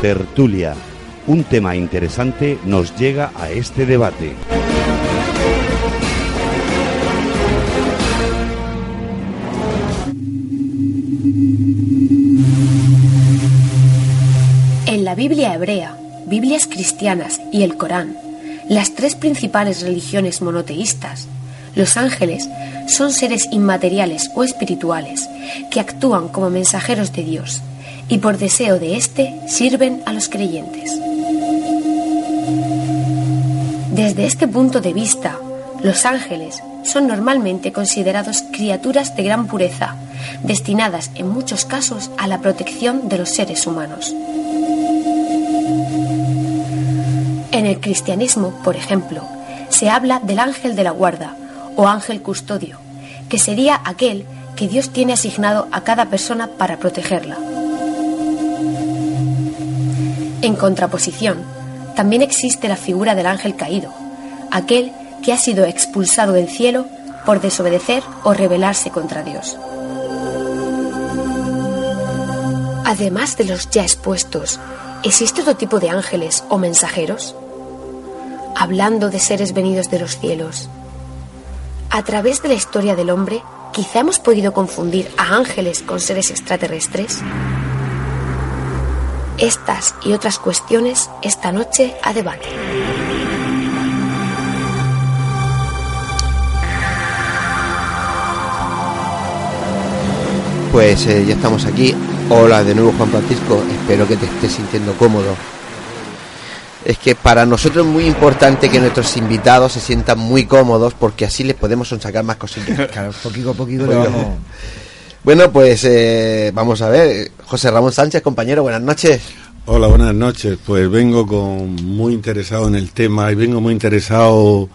Tertulia. Un tema interesante nos llega a este debate. En la Biblia hebrea, Biblias cristianas y el Corán, las tres principales religiones monoteístas, los ángeles son seres inmateriales o espirituales que actúan como mensajeros de Dios y por deseo de éste sirven a los creyentes. Desde este punto de vista, los ángeles son normalmente considerados criaturas de gran pureza, destinadas en muchos casos a la protección de los seres humanos. En el cristianismo, por ejemplo, se habla del ángel de la guarda o ángel custodio, que sería aquel que Dios tiene asignado a cada persona para protegerla. En contraposición, también existe la figura del ángel caído, aquel que ha sido expulsado del cielo por desobedecer o rebelarse contra Dios. Además de los ya expuestos, ¿existe otro tipo de ángeles o mensajeros? Hablando de seres venidos de los cielos. A través de la historia del hombre, quizá hemos podido confundir a ángeles con seres extraterrestres. Estas y otras cuestiones esta noche a debate. Pues eh, ya estamos aquí. Hola de nuevo Juan Francisco, espero que te estés sintiendo cómodo. Es que para nosotros es muy importante que nuestros invitados se sientan muy cómodos porque así les podemos sacar más cositas. Claro, poquito a poquito le vamos. Bueno, pues eh, vamos a ver. José Ramón Sánchez, compañero, buenas noches. Hola, buenas noches. Pues vengo con muy interesado en el tema y vengo muy interesado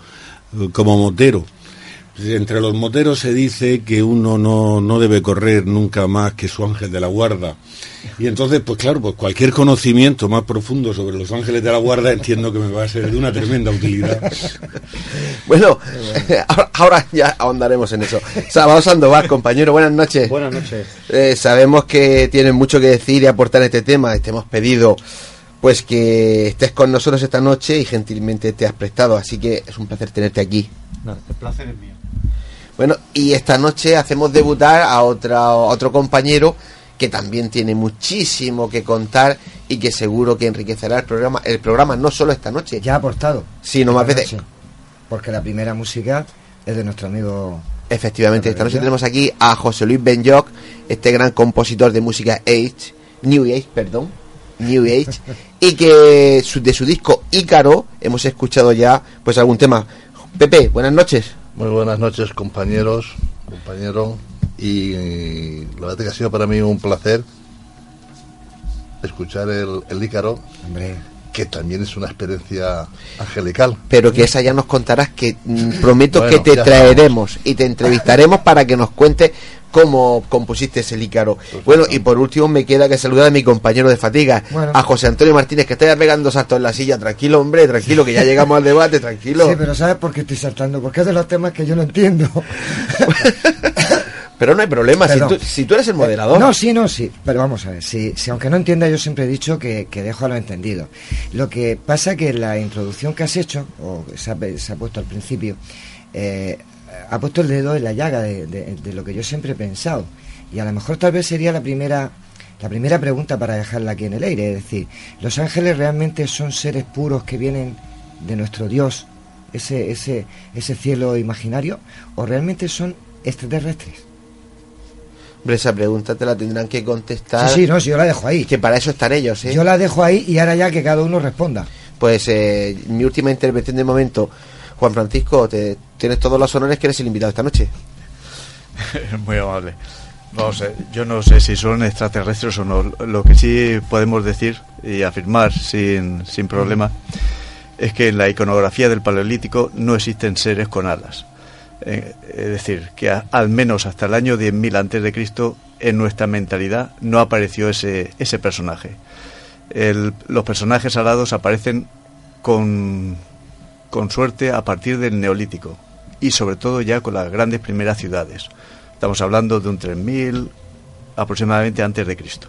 eh, como motero. Entre los moteros se dice que uno no, no debe correr nunca más que su ángel de la guarda. Y entonces, pues claro, pues cualquier conocimiento más profundo sobre los ángeles de la guarda entiendo que me va a ser de una tremenda utilidad. Bueno, ahora, ahora ya ahondaremos en eso. Salvador Sandoval, compañero, buenas noches. Buenas noches. Eh, sabemos que tienes mucho que decir y aportar en este tema. Te hemos pedido pues que estés con nosotros esta noche y gentilmente te has prestado, así que es un placer tenerte aquí. No, el placer es mío. Bueno, y esta noche hacemos debutar a, otra, a otro compañero que también tiene muchísimo que contar y que seguro que enriquecerá el programa, el programa no solo esta noche, Ya ha aportado. sino más veces. noche. Porque la primera música es de nuestro amigo. Efectivamente, esta noche tenemos aquí a José Luis Benyoc, este gran compositor de música Age, New Age, perdón, New Age, y que su- de su disco Ícaro hemos escuchado ya pues algún tema. Pepe, buenas noches. Muy buenas noches, compañeros, compañero. Y, la verdad que ha sido para mí un placer escuchar el, el Ícaro, que también es una experiencia angelical. Pero que esa ya nos contarás que mm, prometo Bueno, que te traeremos y te entrevistaremos para que nos cuentes cómo compusiste ese Ícaro. Bueno, y por último me queda que saludar a mi compañero de fatiga, Bueno. a José Antonio Martínez, que está ya pegando saltos en la silla. Tranquilo, hombre, tranquilo, que ya llegamos al debate, tranquilo. Sí, pero ¿sabes por qué estoy saltando? Porque es de los temas que yo no entiendo. Pero no hay problema, si tú, si tú eres el moderador. No, sí, no, sí. Pero vamos a ver, si, si aunque no entienda, yo siempre he dicho que, que dejo a lo entendido. Lo que pasa que la introducción que has hecho, o que se ha, se ha puesto al principio, eh, ha puesto el dedo en la llaga de, de- de lo que yo siempre he pensado. Y a lo mejor tal vez sería la primera la primera pregunta para dejarla aquí en el aire, es decir, ¿los ángeles realmente son seres puros que vienen de nuestro Dios, ese, ese, ese cielo imaginario, o realmente son extraterrestres? Esa pregunta te la tendrán que contestar. Sí, sí, no, si yo la dejo ahí. Que para eso están ellos, ¿eh? Yo la dejo ahí y ahora ya que cada uno responda. Pues eh, mi última intervención de momento, Juan Francisco, te, tienes todos los honores que eres el invitado esta noche. Muy amable. Vamos, yo no sé si son extraterrestres o no. Lo que sí podemos decir y afirmar sin, sin problema es que en la iconografía del Paleolítico no existen seres con alas. Eh, es decir, que a- al menos hasta el año 10.000 antes de Cristo en nuestra mentalidad no apareció ese, ese personaje. El- los personajes alados aparecen con, con suerte a partir del Neolítico y sobre todo ya con las grandes primeras ciudades. Estamos hablando de un 3000 aproximadamente antes de Cristo.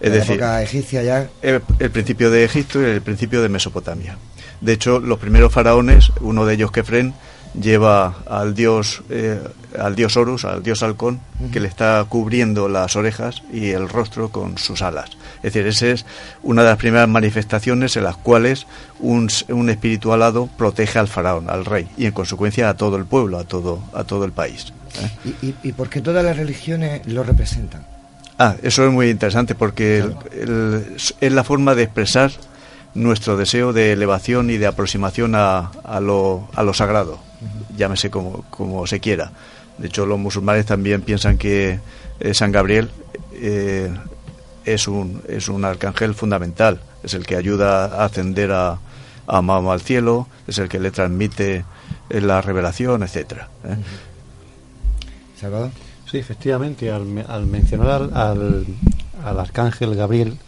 Es la decir, época egipcia ya. el, el principio de Egipto y el principio de Mesopotamia. De hecho, los primeros faraones, uno de ellos Kefren, lleva al dios eh, al dios Horus, al dios halcón, que le está cubriendo las orejas y el rostro con sus alas. Es decir, esa es una de las primeras manifestaciones en las cuales un, un espíritu alado protege al faraón, al rey, y en consecuencia a todo el pueblo, a todo, a todo el país. ¿eh? ¿Y, y, y por qué todas las religiones lo representan? Ah, eso es muy interesante porque el- el- es la forma de expresar nuestro deseo de elevación y de aproximación a, a lo, a lo sagrado, llámese como, como se quiera. De hecho, los musulmanes también piensan que eh, San Gabriel eh, es, un, es un arcángel fundamental, es el que ayuda a ascender a, a Mahoma al cielo, es el que le transmite eh, la revelación, etcétera. ¿eh? Salvador. Sí, efectivamente, al, me- al mencionar al, al, al arcángel Gabriel,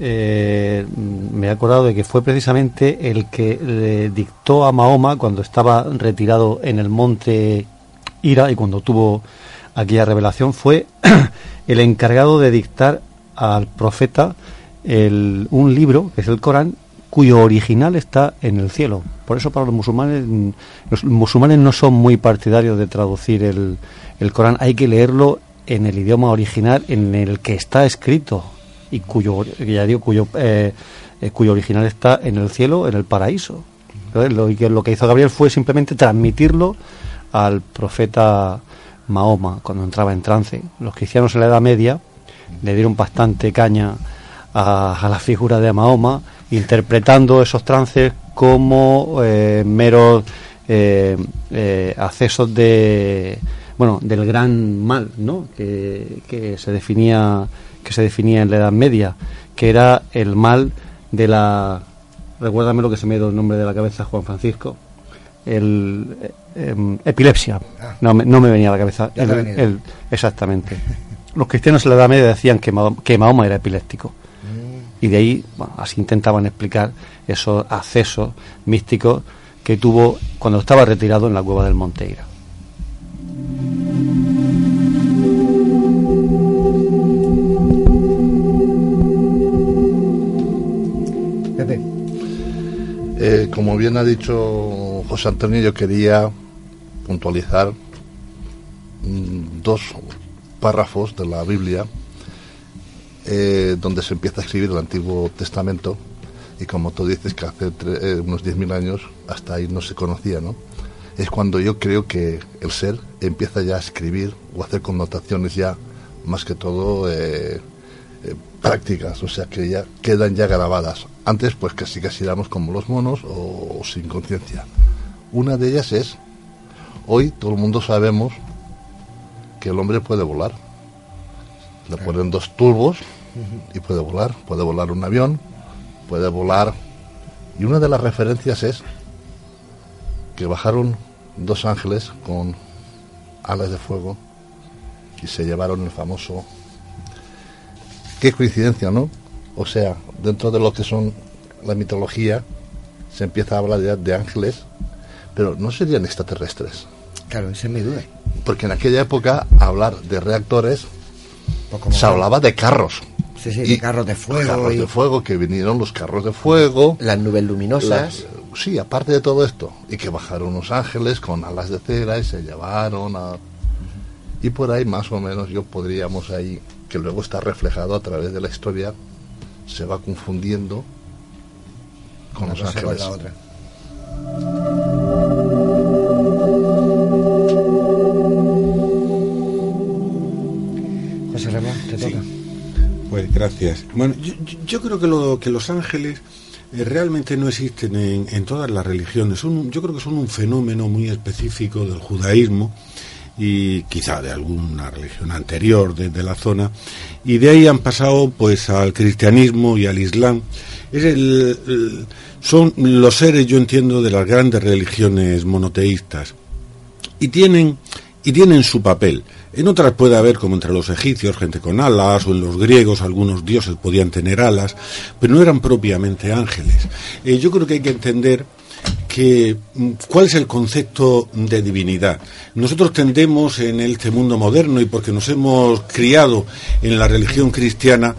eh, me he acordado de que fue precisamente el que le dictó a Mahoma cuando estaba retirado en el monte Ira y cuando tuvo aquella revelación, fue el encargado de dictar al profeta el- un libro, que es el Corán, cuyo original está en el cielo. Por eso para los musulmanes, los musulmanes no son muy partidarios de traducir el, el Corán, hay que leerlo en el idioma original en el que está escrito y cuyo, ya digo, cuyo, eh, eh, cuyo original está en el cielo, en el paraíso. Lo, que, lo que hizo Gabriel fue simplemente transmitirlo al profeta Mahoma cuando entraba en trance. Los cristianos en la Edad Media le dieron bastante caña a, a la figura de Mahoma, interpretando esos trances como eh, meros accesos de bueno del gran mal, ¿no? Que, que se definía que se definía en la Edad Media, que era el mal de la recuérdame lo que se me ha ido el nombre de la cabeza Juan Francisco el eh, em, epilepsia. No me, no me venía a la cabeza El- el- exactamente. Los cristianos en la Edad Media decían que Mahoma, que Mahoma era epiléptico. Y de ahí bueno, así intentaban explicar esos accesos místicos que tuvo cuando estaba retirado en la cueva del Monteira Eh, como bien ha dicho José Antonio, yo quería puntualizar mm, dos párrafos de la Biblia eh, donde se empieza a escribir el Antiguo Testamento y como tú dices que hace eh, unos 10.000 años hasta ahí no se conocía, ¿no? Es cuando yo creo que el ser empieza ya a escribir o a hacer connotaciones ya más que todo eh, prácticas, o sea que ya quedan ya grabadas. Antes pues casi casi éramos como los monos o, sin conciencia. Una de ellas es, hoy todo el mundo sabemos que el hombre puede volar. Le ponen dos turbos y puede volar, puede volar un avión, puede volar. Y una de las referencias es que bajaron dos ángeles con alas de fuego y se llevaron el famoso qué coincidencia, ¿no? O sea, dentro de lo que son la mitología, se empieza a hablar ya de ángeles, pero no serían extraterrestres. Claro, esa es mi duda. Porque en aquella época, hablar de reactores, Pues como se hablaba de carros. Sí, sí, de carros de fuego Carros y- de fuego, que vinieron los carros de fuego. Las nubes luminosas. Las- sí, aparte de todo esto. Y que bajaron unos ángeles con alas de cera y se llevaron a... Y por ahí más o menos yo podríamos ahí, que luego está reflejado a través de la historia, se va confundiendo con los ángeles. José Ramón, te toca. Pues gracias. Bueno, yo, yo creo que, lo, que los ángeles eh, realmente no existen en, en todas las religiones. Son, un- yo creo que son un fenómeno muy específico del judaísmo y quizá de alguna religión anterior de, de la zona. Y de ahí han pasado pues al cristianismo y al islam. Es el- son los seres, yo entiendo, de las grandes religiones monoteístas y tienen y tienen su papel. En otras puede haber, como entre los egipcios, gente con alas, o en los griegos algunos dioses podían tener alas, pero no eran propiamente ángeles. Eh, yo creo que hay que entender que mm, cuál es el concepto de divinidad. Nosotros tendemos en este mundo moderno y porque nos hemos criado en la religión cristiana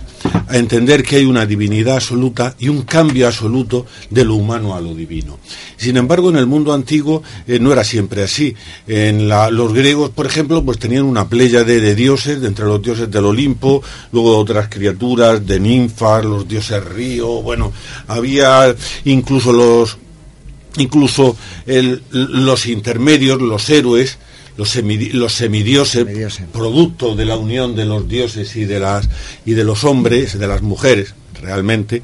a entender que hay una divinidad absoluta y un cambio absoluto de lo humano a lo divino. Sin embargo, en el mundo antiguo eh, no era siempre así. En los griegos, por ejemplo, pues tenían una pléyade de dioses, de entre los dioses del Olimpo, luego otras criaturas de ninfas, los dioses río, bueno, había incluso los incluso el- los intermedios, los héroes, los, semidi- los semidioses, producto de la unión de los dioses y de las y de los hombres, de las mujeres, realmente.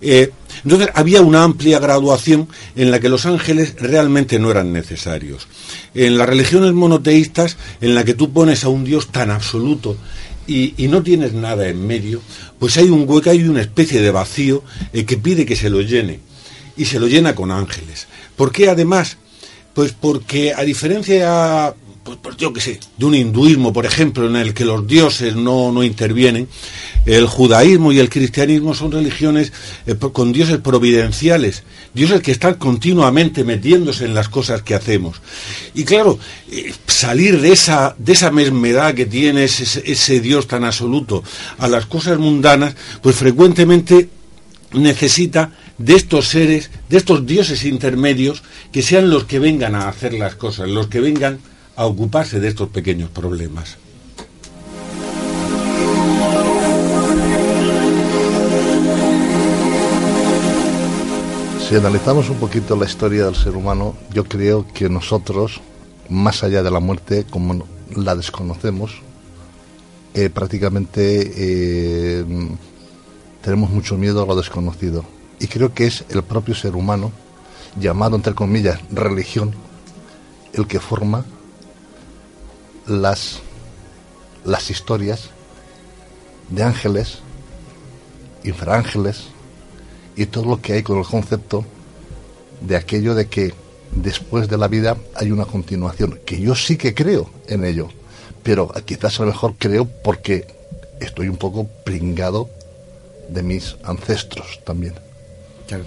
Eh, entonces había una amplia graduación en la que los ángeles realmente no eran necesarios. En las religiones monoteístas, en la que tú pones a un dios tan absoluto y, y no tienes nada en medio, pues hay un hueco, hay una especie de vacío eh, que pide que se lo llene y se lo llena con ángeles. ¿Por qué además? Pues porque a diferencia, pues, pues yo qué sé, de un hinduismo, por ejemplo, en el que los dioses no, no intervienen, el judaísmo y el cristianismo son religiones eh, con dioses providenciales, dioses que están continuamente metiéndose en las cosas que hacemos. Y claro, eh, salir de esa, de esa mesmedad que tiene ese, ese Dios tan absoluto a las cosas mundanas, pues frecuentemente necesita de estos seres, de estos dioses intermedios, que sean los que vengan a hacer las cosas, los que vengan a ocuparse de estos pequeños problemas. Si analizamos un poquito la historia del ser humano, yo creo que nosotros, más allá de la muerte, como la desconocemos, eh, prácticamente eh, tenemos mucho miedo a lo desconocido. Y creo que es el propio ser humano, llamado entre comillas religión, el que forma las, las historias de ángeles, infraángeles, y todo lo que hay con el concepto de aquello de que después de la vida hay una continuación, que yo sí que creo en ello, pero quizás a lo mejor creo porque estoy un poco pringado de mis ancestros también. Eh,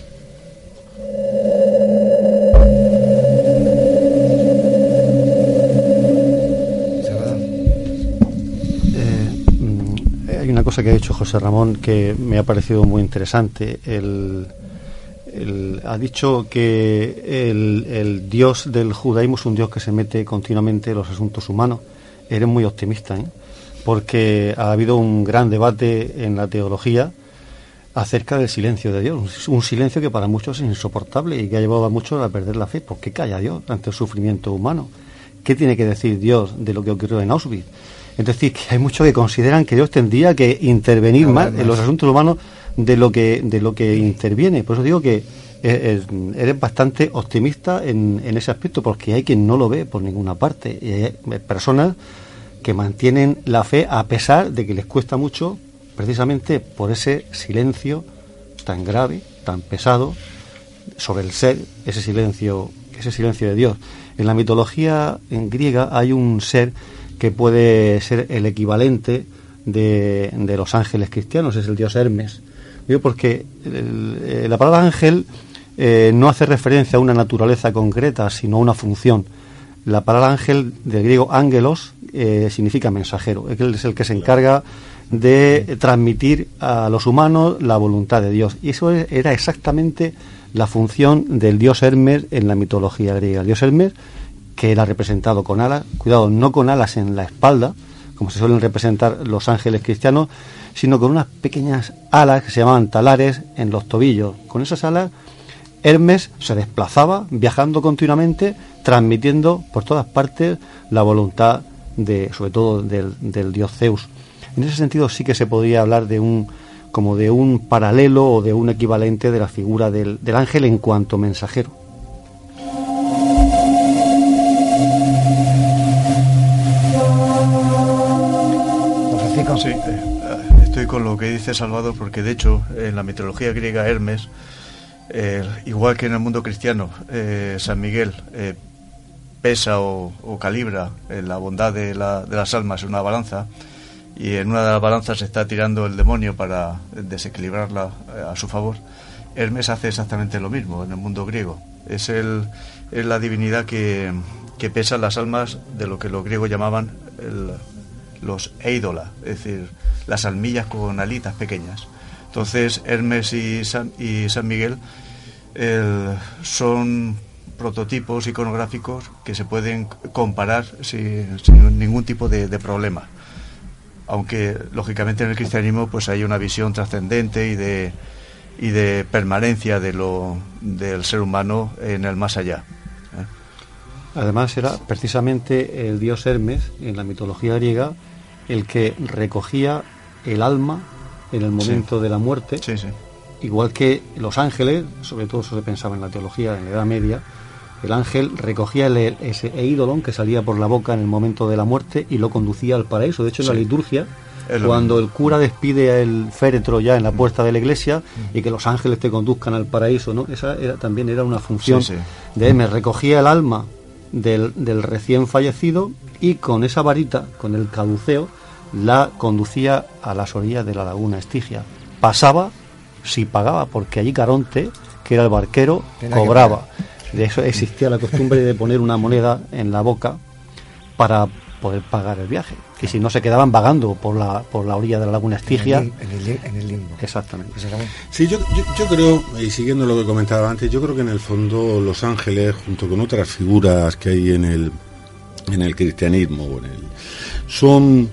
mm, hay una cosa que ha dicho José Ramón que me ha parecido muy interesante. El, ha dicho que el, el Dios del judaísmo es un Dios que se mete continuamente en los asuntos humanos. Eres muy optimista, ¿eh? porque ha habido un gran debate en la teología acerca del silencio de Dios, un silencio que para muchos es insoportable y que ha llevado a muchos a perder la fe. ¿Por qué calla Dios ante el sufrimiento humano? ¿Qué tiene que decir Dios de lo que ocurrió en Auschwitz? Es decir, que hay muchos que consideran que Dios tendría que intervenir más, en los asuntos humanos de lo que de lo que interviene. Por eso digo que eh, es- eres bastante optimista en, en ese aspecto, porque hay quien no lo ve por ninguna parte. Y hay eh, personas que mantienen la fe a pesar de que les cuesta mucho, precisamente por ese silencio tan grave, tan pesado sobre el ser, ese silencio, ese silencio de Dios. En la mitología en griega hay un ser que puede ser el equivalente de, los ángeles cristianos, es el dios Hermes. Digo porque la palabra ángel eh, no hace referencia a una naturaleza concreta, sino a una función. La palabra ángel del griego ángelos eh, significa mensajero. Es el que se encarga de transmitir a los humanos la voluntad de Dios. Y eso era exactamente la función del dios Hermes en la mitología griega. El dios Hermes que era representado con alas, cuidado, no con alas en la espalda, como se suelen representar los ángeles cristianos, sino con unas pequeñas alas que se llamaban talares en los tobillos. Con esas alas, Hermes se desplazaba viajando continuamente, transmitiendo por todas partes la voluntad de, sobre todo del, del dios Zeus. En ese sentido sí que se podría hablar de un como de un paralelo o de un equivalente de la figura del, del ángel en cuanto mensajero. Sí, eh, estoy con lo que dice Salvador porque de hecho en la mitología griega Hermes, eh, igual que en el mundo cristiano, eh, San Miguel pesa o, calibra la bondad de, la, de, las almas en una balanza y en una de las balanzas está tirando el demonio para desequilibrarla a su favor. Hermes hace exactamente lo mismo en el mundo griego. Es, el, es la divinidad que, que pesa las almas de lo que los griegos llamaban los eidola, es decir, las almillas con alitas pequeñas. Entonces, Hermes y San, y San Miguel son prototipos iconográficos que se pueden comparar sin, ningún tipo de, problema. Aunque, lógicamente, en el cristianismo pues hay una visión trascendente y de, y de permanencia de lo, del ser humano en el más allá. ¿eh? Además, era precisamente el dios Hermes en la mitología griega el que recogía el alma en el momento de la muerte, igual que los ángeles, sobre todo eso se pensaba en la teología en la Edad Media, el ángel recogía ese ídolo que salía por la boca en el momento de la muerte y lo conducía al paraíso. De hecho, en la liturgia, cuando el cura despide el féretro ya en la puerta de la iglesia y que los ángeles te conduzcan al paraíso, ¿no? Esa era, también era una función de me recogía el alma del, del recién fallecido y con esa varita, con el caduceo, la conducía a las orillas de la laguna Estigia. Pasaba si pagaba, porque allí Caronte, que era el barquero, cobraba. De eso existía la costumbre de poner una moneda en la boca para poder pagar el viaje. Que si no se quedaban vagando por la, por la orilla de la laguna Estigia. En el, en el, limbo. Exactamente. Sí, yo, yo, creo, y siguiendo lo que comentaba antes, yo creo que en el fondo Los Ángeles, junto con otras figuras que hay en el, en el cristianismo, en el, son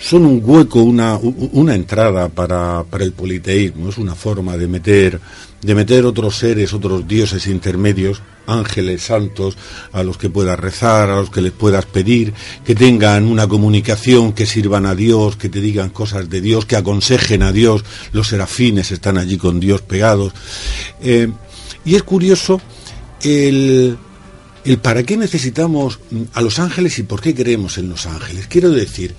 son un hueco, una, una entrada para, para, el politeísmo, es una forma de meter, de meter otros seres, otros dioses intermedios, ángeles santos, a los que puedas rezar, a los que les puedas pedir, que tengan una comunicación, que sirvan a Dios, que te digan cosas de Dios, que aconsejen a Dios, los serafines están allí con Dios pegados. Eh, y es curioso el, el para qué necesitamos a los ángeles y por qué creemos en los ángeles. Quiero decir,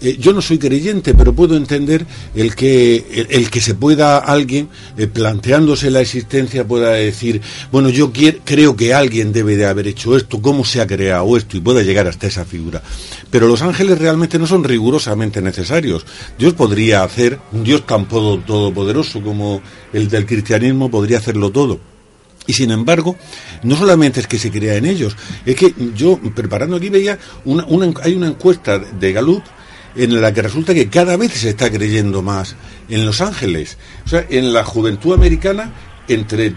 eh, yo no soy creyente, pero puedo entender el que, el, que se pueda alguien, eh, planteándose la existencia, pueda decir, bueno, yo creo que alguien debe de haber hecho esto, cómo se ha creado esto, y pueda llegar hasta esa figura. Pero los ángeles realmente no son rigurosamente necesarios. Dios podría hacer, un Dios tan todopoderoso como el del cristianismo, podría hacerlo todo y sin embargo, no solamente es que se crea en ellos, es que yo preparando aquí veía, una, hay una encuesta de Gallup en la que resulta que cada vez se está creyendo más en Los Ángeles. O sea, en la juventud americana, entre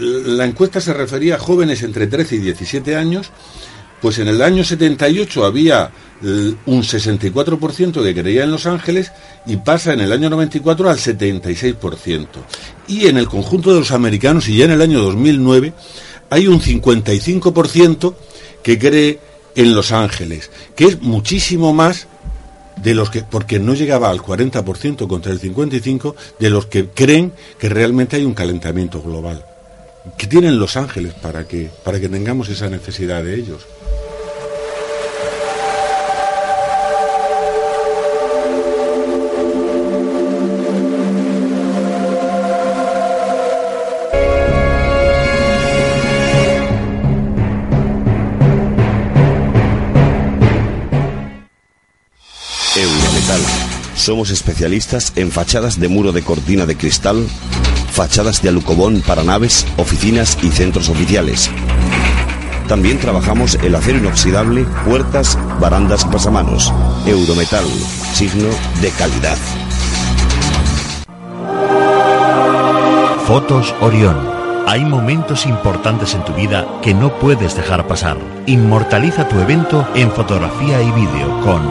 la encuesta se refería a jóvenes entre 13 y 17 años, pues en el año 78 había un 64% que creía en Los Ángeles y pasa en el año 94 al 76%. Y en el conjunto de los americanos, y ya en el año 2009, hay un 55% que cree en Los Ángeles, que es muchísimo más de los que, porque no llegaba al 40% contra el 55%, de los que creen que realmente hay un calentamiento global. ¿Qué tienen Los Ángeles para que, para que tengamos esa necesidad de ellos? Somos especialistas en fachadas de muro de cortina de cristal, fachadas de alucobón para naves, oficinas y centros oficiales. También trabajamos el acero inoxidable, puertas, barandas pasamanos. Eurometal, signo de calidad. Fotos Orión Hay momentos importantes en tu vida que no puedes dejar pasar. Inmortaliza tu evento en fotografía y vídeo con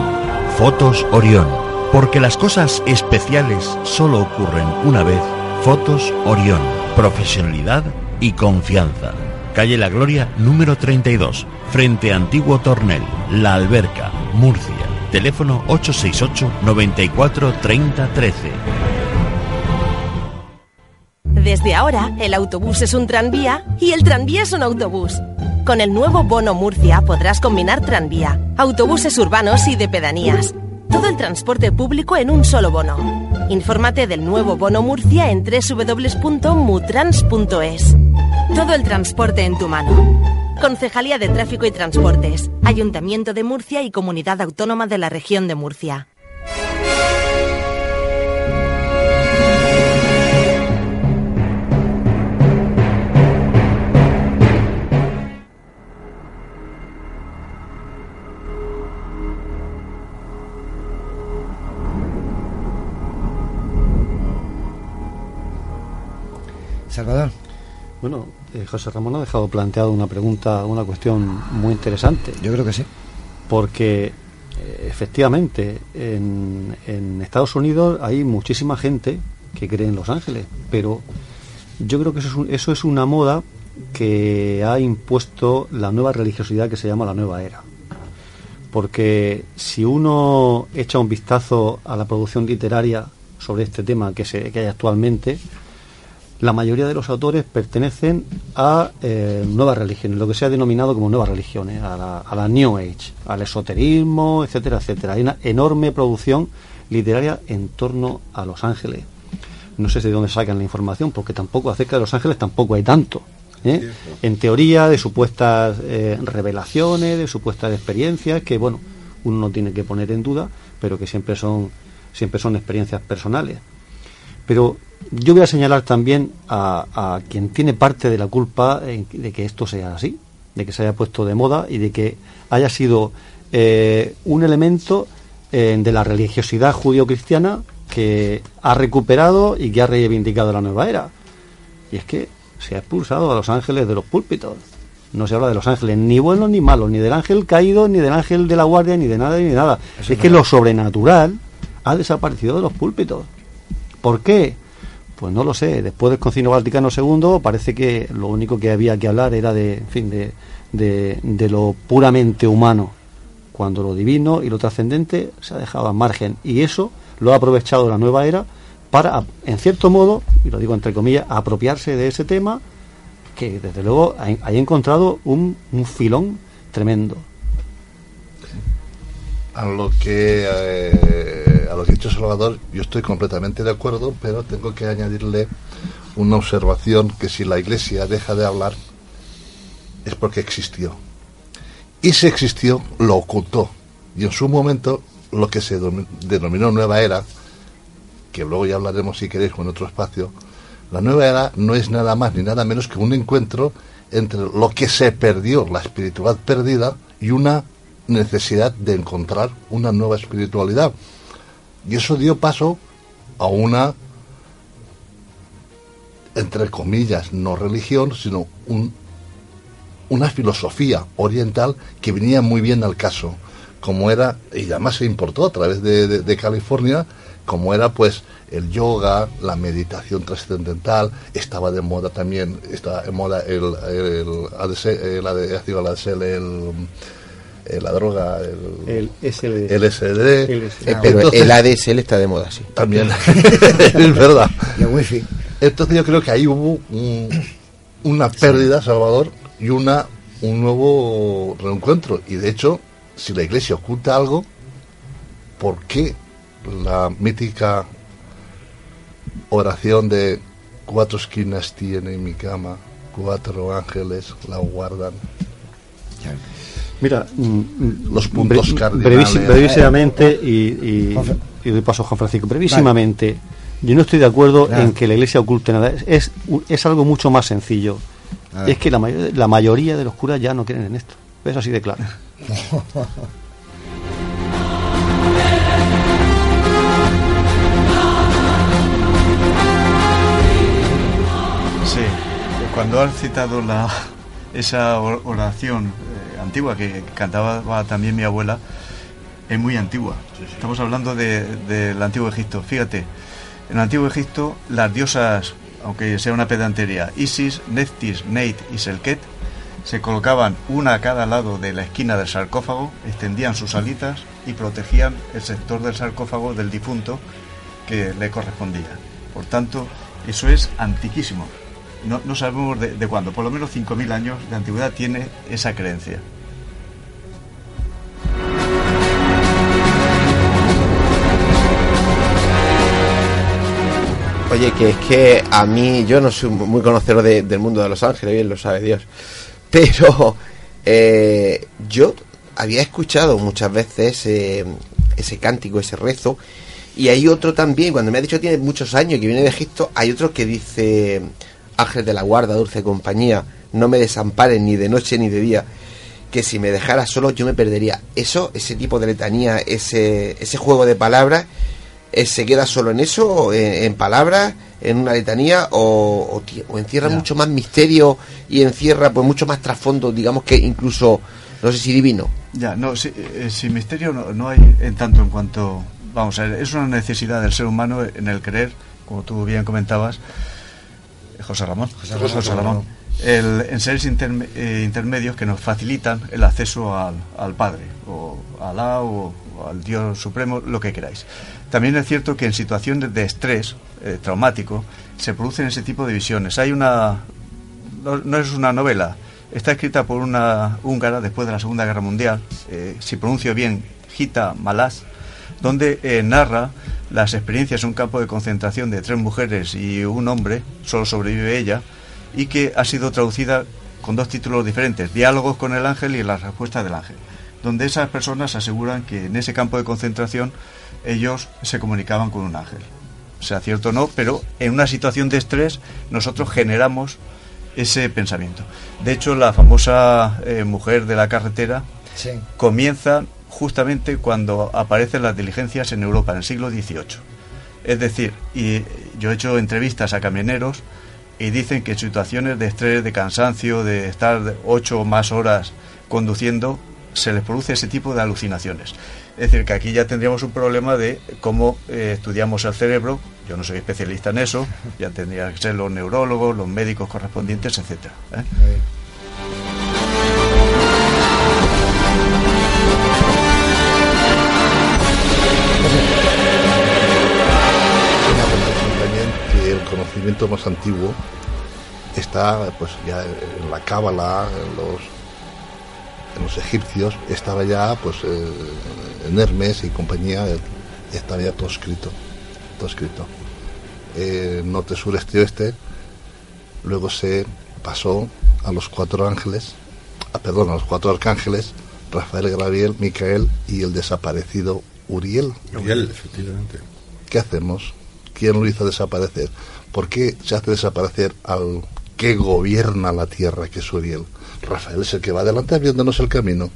Fotos Orión. Porque las cosas especiales solo ocurren una vez. Fotos Orión. Profesionalidad y confianza. Calle La Gloria número 32, frente a Antiguo Tornel, La Alberca, Murcia. Teléfono 868 94 30 13. Desde ahora, el autobús es un tranvía y el tranvía es un autobús. Con el nuevo Bono Murcia podrás combinar tranvía, autobuses urbanos y de pedanías. Todo el transporte público en un solo bono. Infórmate del nuevo Bono Murcia en www.mutrans.es. Todo el transporte en tu mano. Concejalía de Tráfico y Transportes, Ayuntamiento de Murcia y Comunidad Autónoma de la Región de Murcia. Bueno, eh, José Ramón ha dejado planteado una pregunta, una cuestión muy interesante. Yo creo que sí. Porque eh, efectivamente en, en Estados Unidos hay muchísima gente que cree en Los Ángeles, pero yo creo que eso es, un- eso es una moda que ha impuesto la nueva religiosidad que se llama la nueva era. Porque si uno echa un vistazo a la producción literaria sobre este tema que, se, que hay actualmente, la mayoría de los autores pertenecen a eh, nuevas religiones, lo que se ha denominado como nuevas religiones, a la, a la New Age, al esoterismo, etcétera, etcétera. Hay una enorme producción literaria en torno a Los Ángeles. No sé de dónde sacan la información, porque tampoco acerca de Los Ángeles tampoco hay tanto. ¿eh? En teoría de supuestas eh, revelaciones, de supuestas experiencias que, bueno, uno no tiene que poner en duda, pero que siempre son, siempre son experiencias personales. Pero yo voy a señalar también a, a quien tiene parte de la culpa en- de que esto sea así, de que se haya puesto de moda y de que haya sido eh, un elemento eh, de la religiosidad judío-cristiana que ha recuperado y que ha reivindicado la nueva era. Y es que se ha expulsado a los ángeles de los púlpitos. No se habla de los ángeles ni buenos ni malos, ni del ángel caído, ni del ángel de la guardia, ni de nada, ni de nada. Eso es es que verdad. lo sobrenatural ha desaparecido de los púlpitos. ¿Por qué? Pues no lo sé. Después del Concilio Vaticano II parece que lo único que había que hablar era de, en fin, de, de, lo puramente humano, cuando lo divino y lo trascendente se ha dejado al margen. Y eso lo ha aprovechado la nueva era para, en cierto modo, y lo digo entre comillas, apropiarse de ese tema que desde luego ha, ha encontrado un, un filón tremendo. A lo que eh, a lo que dicho Salvador, yo estoy completamente de acuerdo, pero tengo que añadirle una observación que si la Iglesia deja de hablar es porque existió. Y si existió, lo ocultó. Y en su momento, lo que se denominó nueva era, que luego ya hablaremos si queréis en otro espacio, la nueva era no es nada más ni nada menos que un encuentro entre lo que se perdió, la espiritualidad perdida, y una necesidad de encontrar una nueva espiritualidad. Y eso dio paso a una, entre comillas, no religión, sino un, una filosofía oriental que venía muy bien al caso, como era, y además se importó a través de, de- California, como era pues el yoga, la meditación trascendental, estaba de moda también, estaba de moda el, el, ADC, el ADC, el ADSL, el- la droga, el, El SLD. LSD. Eh, pero Entonces- el ADSL está de moda, sí. también es verdad Y el wifi. entonces yo creo que ahí hubo un- una pérdida Salvador y una un nuevo reencuentro y de hecho si la iglesia oculta algo ¿por qué la mítica oración de cuatro esquinas tiene mi cama cuatro ángeles la guardan Mira, mm, mm, Los puntos bre- cardinales. brevísi- brevísimamente, y, y, Juanfe- y doy paso a Juan Francisco, brevísimamente, yo no estoy de acuerdo en que la iglesia oculte nada. Es, es, algo mucho más sencillo. A ver. Es que la, mayor- la mayoría de los curas ya no creen en esto. Es así de claro. Sí. cuando has citado la, esa oración eh, antigua que cantaba también mi abuela, es muy antigua. Estamos hablando del de, antiguo Egipto. Fíjate, en el antiguo Egipto las diosas, aunque sea una pedantería, Isis, Neftis, Neit y Selket, se colocaban una a cada lado de la esquina del sarcófago, extendían sus alitas y protegían el sector del sarcófago del difunto que le correspondía. Por tanto, eso es antiquísimo. No, sabemos de, de cuándo, por lo menos 5.000 años de antigüedad tiene esa creencia. Oye, que es que a mí, yo no soy muy conocedor del mundo de los ángeles, bien lo sabe Dios, pero eh, yo había escuchado muchas veces eh, ese cántico, ese rezo, y hay otro también, cuando me ha dicho que tiene muchos años, que viene de Egipto, hay otro que dice, Ángel de la guarda, dulce compañía, no me desamparen ni de noche ni de día, que si me dejara solo yo me perdería. Eso, ese tipo de letanía, ese juego de palabras, eh, se queda solo en eso, en, palabras, en una letanía, o, encierra mucho más misterio y encierra pues mucho más trasfondo, digamos que incluso, no sé si divino. Ya, no, sin eh, misterio no, hay en tanto en cuanto, vamos a ver, es una necesidad del ser humano en el creer, como tú bien comentabas, José Ramón, José Ramón, el, en seres eh, intermedios que nos facilitan el acceso al, al Padre, o a Alá, o al Dios Supremo, lo que queráis. También es cierto que en situaciones de estrés eh, traumático se producen ese tipo de visiones. Hay una. No, es una novela, está escrita por una húngara después de la Segunda Guerra Mundial, eh, si pronuncio bien, Gita Malas, donde eh, narra las experiencias en un campo de concentración de tres mujeres y un hombre, solo sobrevive ella, y que ha sido traducida con dos títulos diferentes, Diálogos con el ángel y La respuesta del ángel, donde esas personas aseguran que en ese campo de concentración ellos se comunicaban con un ángel. Sea cierto o no, pero en una situación de estrés nosotros generamos ese pensamiento. De hecho, la famosa eh, mujer de la carretera comienza justamente cuando aparecen las diligencias en Europa, en el siglo XVIII. Es decir, y yo he hecho entrevistas a camioneros y dicen que en situaciones de estrés, de cansancio, de estar ocho o más horas conduciendo, se les produce ese tipo de alucinaciones. Es decir, que aquí ya tendríamos un problema de cómo eh, estudiamos el cerebro. Yo no soy especialista en eso, ya tendrían que ser los neurólogos, los médicos correspondientes, etcétera. ¿eh? El conocimiento más antiguo está pues ya en la cábala, en los los egipcios estaba ya pues eh, en Hermes y compañía eh, estaba ya todo escrito todo escrito eh, norte sur este oeste luego se pasó a los cuatro ángeles a, perdón a los cuatro arcángeles Rafael Graviel Micael y el desaparecido Uriel Uriel efectivamente ¿qué hacemos? ¿quién lo hizo desaparecer? ¿por qué se hace desaparecer al que gobierna la tierra que es Uriel? Rafael es el que va adelante abriéndonos el camino,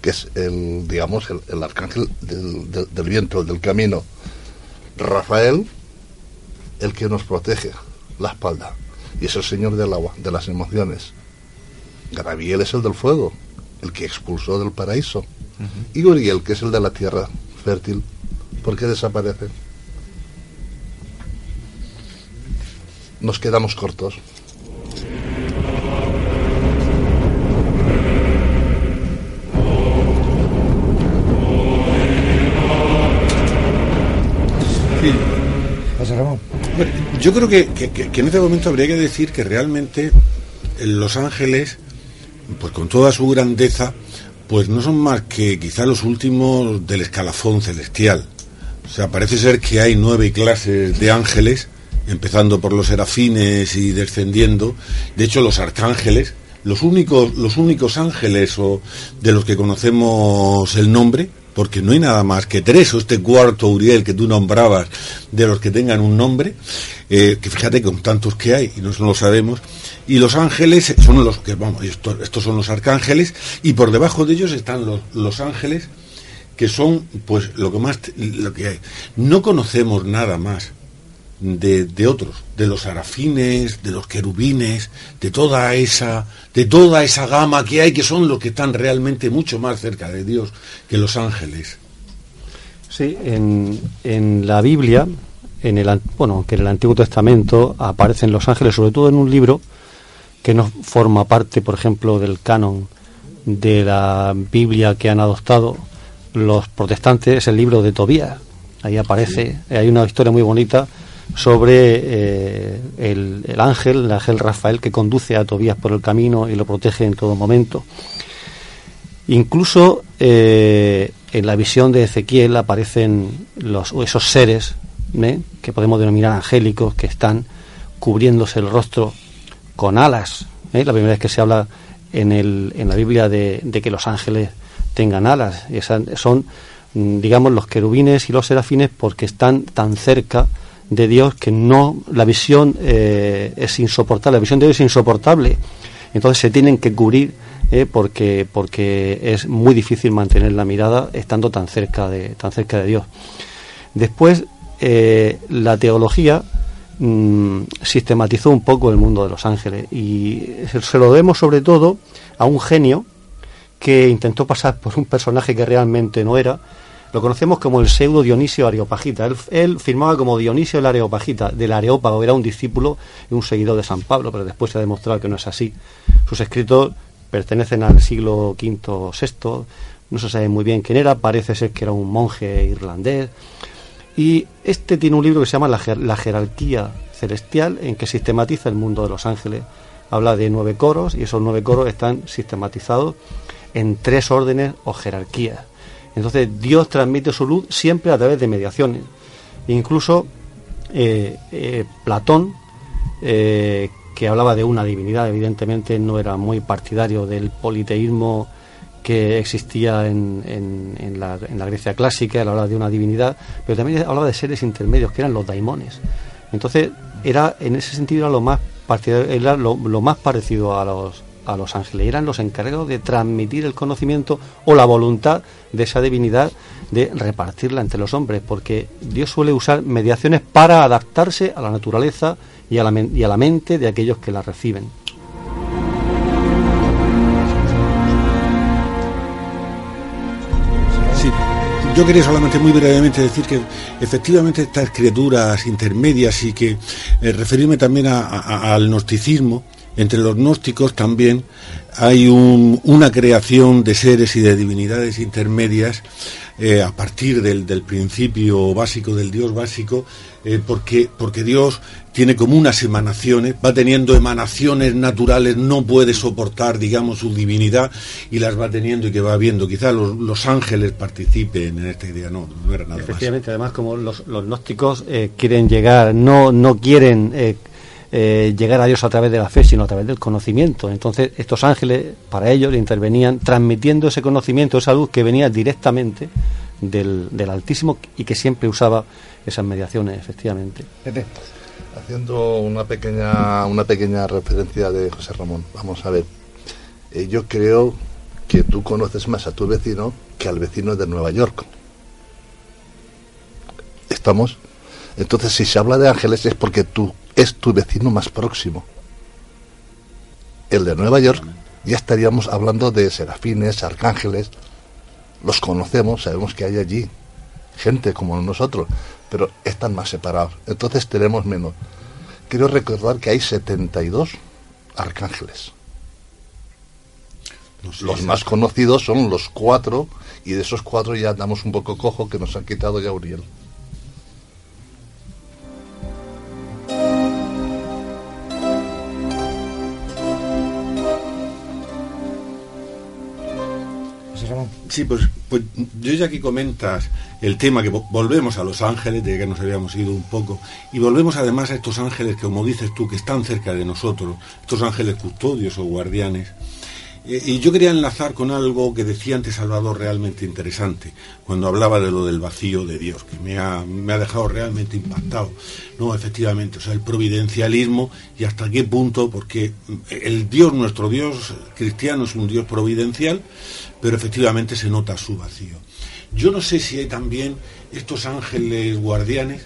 que es el, digamos, el, arcángel del, del, viento, del camino. Rafael, el que nos protege la espalda, y es el señor del agua, de las emociones. Graviel es el del fuego, el que expulsó del paraíso. Y Uriel, que es el de la tierra fértil, ¿por qué desaparece? Nos quedamos cortos. Yo creo que, en este momento habría que decir que realmente Los Ángeles, pues con toda su grandeza, pues no son más que quizá los últimos del escalafón celestial. O sea, parece ser que hay nueve clases de ángeles, empezando por los serafines y descendiendo. De hecho, los arcángeles, los únicos, los únicos ángeles o de los que conocemos el nombre, porque no hay nada más que tres, o este cuarto Uriel que tú nombrabas, de los que tengan un nombre, eh, que fíjate con tantos que hay y no lo sabemos, y los ángeles son los que, vamos, estos, son los arcángeles, y por debajo de ellos están los, los ángeles, que son, pues, lo que más, lo que hay. No conocemos nada más. De, de, otros, de los arafines, de los querubines, de toda esa, de toda esa gama que hay, que son los que están realmente mucho más cerca de Dios que los ángeles. Sí, en, en la Biblia, en el bueno, que en el Antiguo Testamento aparecen los ángeles, sobre todo en un libro que no forma parte, por ejemplo, del canon de la Biblia que han adoptado los protestantes, es el libro de Tobías. Ahí aparece, hay una historia muy bonita sobre eh, el, ángel, el ángel Rafael que conduce a Tobías por el camino y lo protege en todo momento. Incluso eh, en la visión de Ezequiel aparecen los, esos seres ¿eh? que podemos denominar angélicos que están cubriéndose el rostro con alas. La primera vez que se habla en, el, en la Biblia de, que los ángeles tengan alas. Son, mm, digamos, los querubines y los serafines porque están tan cerca de Dios que no la visión eh, es insoportable la visión de Dios es insoportable. Entonces se tienen que cubrir eh, porque porque es muy difícil mantener la mirada estando tan cerca de tan cerca de Dios. Después eh, la teología mm, sistematizó un poco el mundo de los ángeles y se lo debemos sobre todo a un genio que intentó pasar por un personaje que realmente no era lo conocemos como el pseudo Dionisio Areopagita. Él, firmaba como Dionisio el Areopagita, del Areópago, era un discípulo y un seguidor de San Pablo, pero después se ha demostrado que no es así. Sus escritos pertenecen al siglo V VI, no se sabe muy bien quién era, parece ser que era un monje irlandés. Y este tiene un libro que se llama La, la jerarquía celestial, en que sistematiza el mundo de los ángeles. Habla de nueve coros y esos nueve coros están sistematizados en tres órdenes o jerarquías entonces Dios transmite su luz siempre a través de mediaciones. Incluso eh, eh, Platón, eh, que hablaba de una divinidad, evidentemente no era muy partidario del politeísmo que existía en, la, Grecia clásica, él hablaba de una divinidad, pero también hablaba de seres intermedios, que eran los daimones. Entonces, era en ese sentido era lo más, era lo más parecido a los, a los ángeles. Eran los encargados de transmitir el conocimiento o la voluntad de esa divinidad de repartirla entre los hombres, porque Dios suele usar mediaciones para adaptarse a la naturaleza y a la, y a la mente de aquellos que la reciben. Yo quería solamente muy brevemente decir que efectivamente estas criaturas intermedias y que eh, referirme también al gnosticismo, entre los gnósticos también hay una creación de seres y de divinidades intermedias eh, a partir del, principio básico, del Dios básico, eh, porque, porque Dios tiene como unas emanaciones, va teniendo emanaciones naturales, no puede soportar, digamos, su divinidad y las va teniendo y que va viendo. Quizás los, ángeles participen en esta idea, no, no era nada Efectivamente, además, como los, gnósticos eh, quieren llegar, no, no quieren eh, llegar a Dios a través de la fe, sino a través del conocimiento. Entonces, estos ángeles, para ellos, intervenían transmitiendo ese conocimiento, esa luz que venía directamente del, del Altísimo y que siempre usaba esas mediaciones, efectivamente. Haciendo una pequeña, una pequeña referencia de José Ramón, vamos a ver. Eh, yo creo que tú conoces más a tu vecino que al vecino de Nueva York. ¿Estamos? Entonces, si se habla de ángeles es porque tú es tu vecino más próximo. El de Nueva York, ya estaríamos hablando de serafines, arcángeles. Los conocemos, sabemos que hay allí gente como nosotros, pero están más separados. Entonces tenemos menos. Quiero recordar que hay 72 arcángeles. los más conocidos son los cuatro, y de esos cuatro ya damos un poco cojo que nos han quitado ya Uriel. Sí, pues, pues yo ya que comentas el tema, que volvemos a los ángeles, de que nos habíamos ido un poco, y volvemos además a estos ángeles que, como dices tú, que están cerca de nosotros, estos ángeles custodios o guardianes, y yo quería enlazar con algo que decía antes Salvador realmente interesante, cuando hablaba de lo del vacío de Dios, que me ha, me ha dejado realmente impactado. No, efectivamente, o sea, el providencialismo y hasta qué punto, porque el Dios, nuestro Dios cristiano es un Dios providencial, pero efectivamente se nota su vacío. Yo no sé si hay también estos ángeles guardianes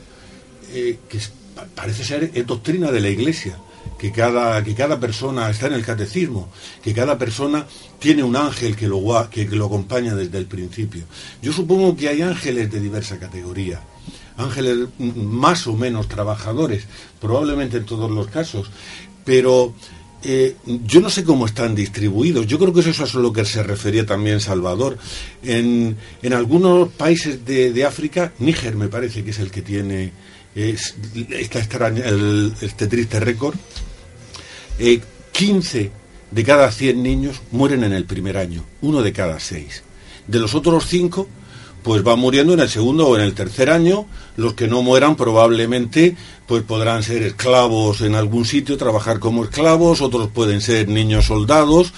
eh, que parece ser doctrina de la Iglesia, que cada, que cada persona está en el catecismo, que cada persona tiene un ángel que lo, que, lo acompaña desde el principio. Yo supongo que hay ángeles de diversa categoría, ángeles más o menos trabajadores, probablemente en todos los casos, pero eh, yo no sé cómo están distribuidos. Yo creo que eso es a lo que se refería también Salvador. En, en algunos países de, África, Níger me parece que es el que tiene este triste récord. 15 eh, de cada 100 niños mueren en el primer año, uno de cada seis. De los otros cinco, pues van muriendo en el segundo o en el tercer año. Los que no mueran probablemente pues podrán ser esclavos en algún sitio, trabajar como esclavos, otros pueden ser niños soldados,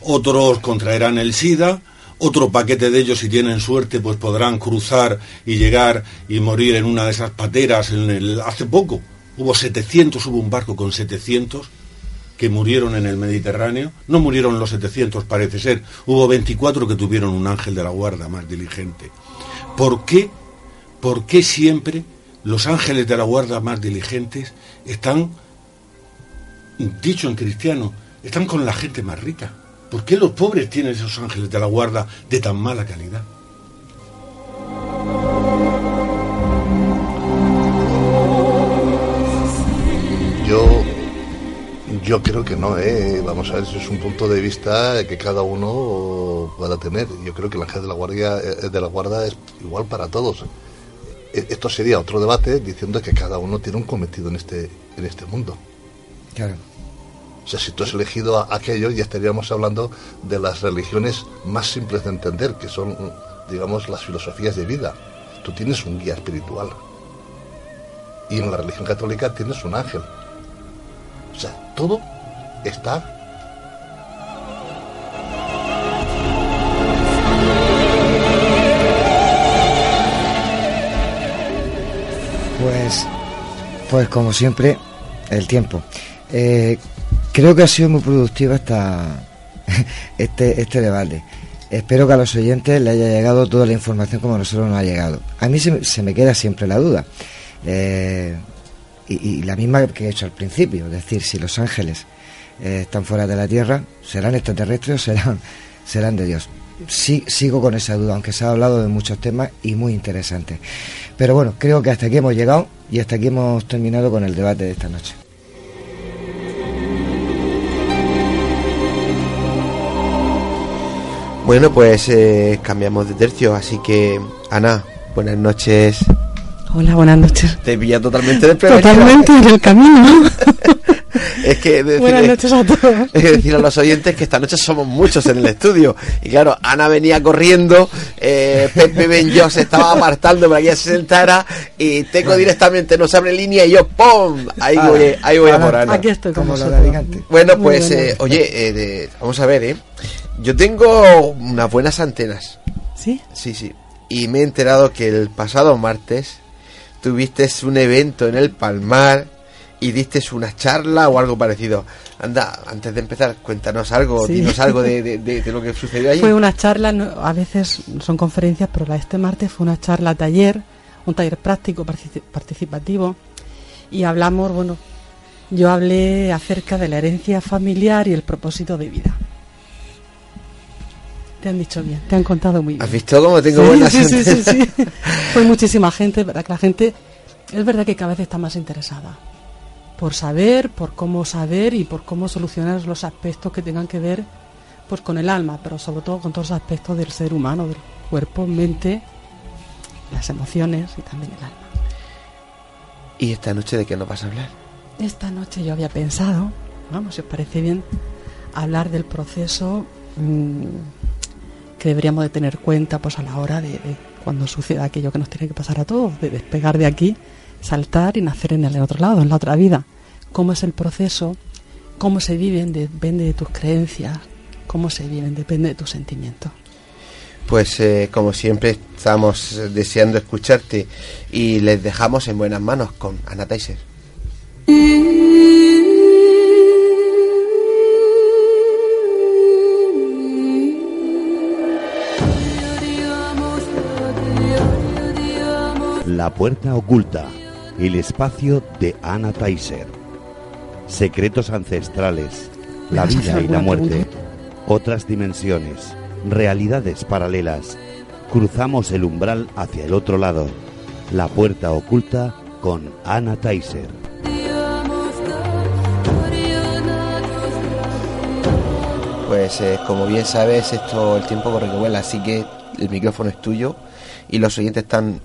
otros contraerán el SIDA, otro paquete de ellos si tienen suerte pues podrán cruzar y llegar y morir en una de esas pateras en el hace poco hubo 700, hubo un barco con 700 que murieron en el Mediterráneo, no murieron los 700 parece ser, hubo 24 que tuvieron un ángel de la guarda más diligente. ¿Por qué? ¿Por qué siempre los ángeles de la guarda más diligentes están, dicho en cristiano, están con la gente más rica? ¿Por qué los pobres tienen esos ángeles de la guarda de tan mala calidad? Yo, yo creo que no, ¿eh? vamos a ver, si es un punto de vista que cada uno pueda tener. Yo creo que el ángel de la, guardia, eh, de la guarda es igual para todos. E, esto sería otro debate diciendo que cada uno tiene un cometido en este, en este mundo. Claro. O sea, si tú has elegido aquello, ya estaríamos hablando de las religiones más simples de entender, que son, digamos, las filosofías de vida. Tú tienes un guía espiritual. Y en la religión católica tienes un ángel. O sea, todo está Pues, pues como siempre, el tiempo. Eh, creo que ha sido muy productiva esta, este, este debate. Espero que a los oyentes les haya llegado toda la información como a nosotros nos ha llegado. A mí se, me queda siempre la duda. Eh, y, la misma que he hecho al principio, es decir, si los ángeles eh, están fuera de la Tierra, ¿serán extraterrestres serán, serán de Dios? Sí, sigo con esa duda, aunque se ha hablado de muchos temas y muy interesantes. Pero bueno, creo que hasta aquí hemos llegado y hasta aquí hemos terminado con el debate de esta noche. Bueno, pues eh, cambiamos de tercio, así que Ana, buenas noches. Hola, buenas noches. Te pilla totalmente Totalmente en el camino. es que buenas noches a todos. Es decir a los oyentes que esta noche somos muchos en el estudio. Y claro, Ana venía corriendo, eh, Pepe Ben se estaba apartando para que se sentara y Teco directamente nos abre línea y yo ¡pum! Ahí voy, ahí voy a por Ana. Aquí estoy como, como Bueno, pues eh, oye, eh, vamos a ver, ¿eh? Yo tengo unas buenas antenas. ¿Sí? Sí, sí. Y me he enterado que el pasado martes tuviste un evento en el Palmar y diste una charla o algo parecido. Anda, antes de empezar, cuéntanos algo, dinos algo de, lo que sucedió ahí. Fue una charla, a veces son conferencias, pero la de este martes fue una charla taller, un taller práctico participativo y hablamos, bueno, yo hablé acerca de la herencia familiar y el propósito de vida. Te han dicho bien, te han contado muy bien. ¿Has visto cómo tengo buenas sí, sí, sí, sí, Fue muchísima gente, ¿verdad? Que la gente es verdad que cada vez está más interesada por saber, por cómo saber y por cómo solucionar los aspectos que tengan que ver pues con el alma, pero sobre todo con todos los aspectos del ser humano, del cuerpo, mente, las emociones y también el alma. ¿Y esta noche de qué nos vas a hablar? Esta noche yo había pensado, vamos, si os parece bien, hablar del proceso mmm, que deberíamos de tener cuenta pues a la hora de, cuando suceda aquello que nos tiene que pasar a todos, de despegar de aquí, saltar y nacer en el otro lado, en la otra vida. ¿Cómo es el proceso? ¿Cómo se viven? Depende de tus creencias. ¿Cómo se viven? Depende de tus sentimientos. Pues eh, como siempre estamos deseando escucharte y les dejamos en buenas manos con Ana Taiser. La puerta oculta El espacio de Anna Taiser. Secretos ancestrales, la ¿Me vas a vida y la muerte, otras dimensiones, realidades paralelas. Cruzamos el umbral hacia el otro lado. La puerta oculta con Anna Taiser. Pues eh, como bien sabes, esto el tiempo corre que vuela, así que el micrófono es tuyo y los oyentes están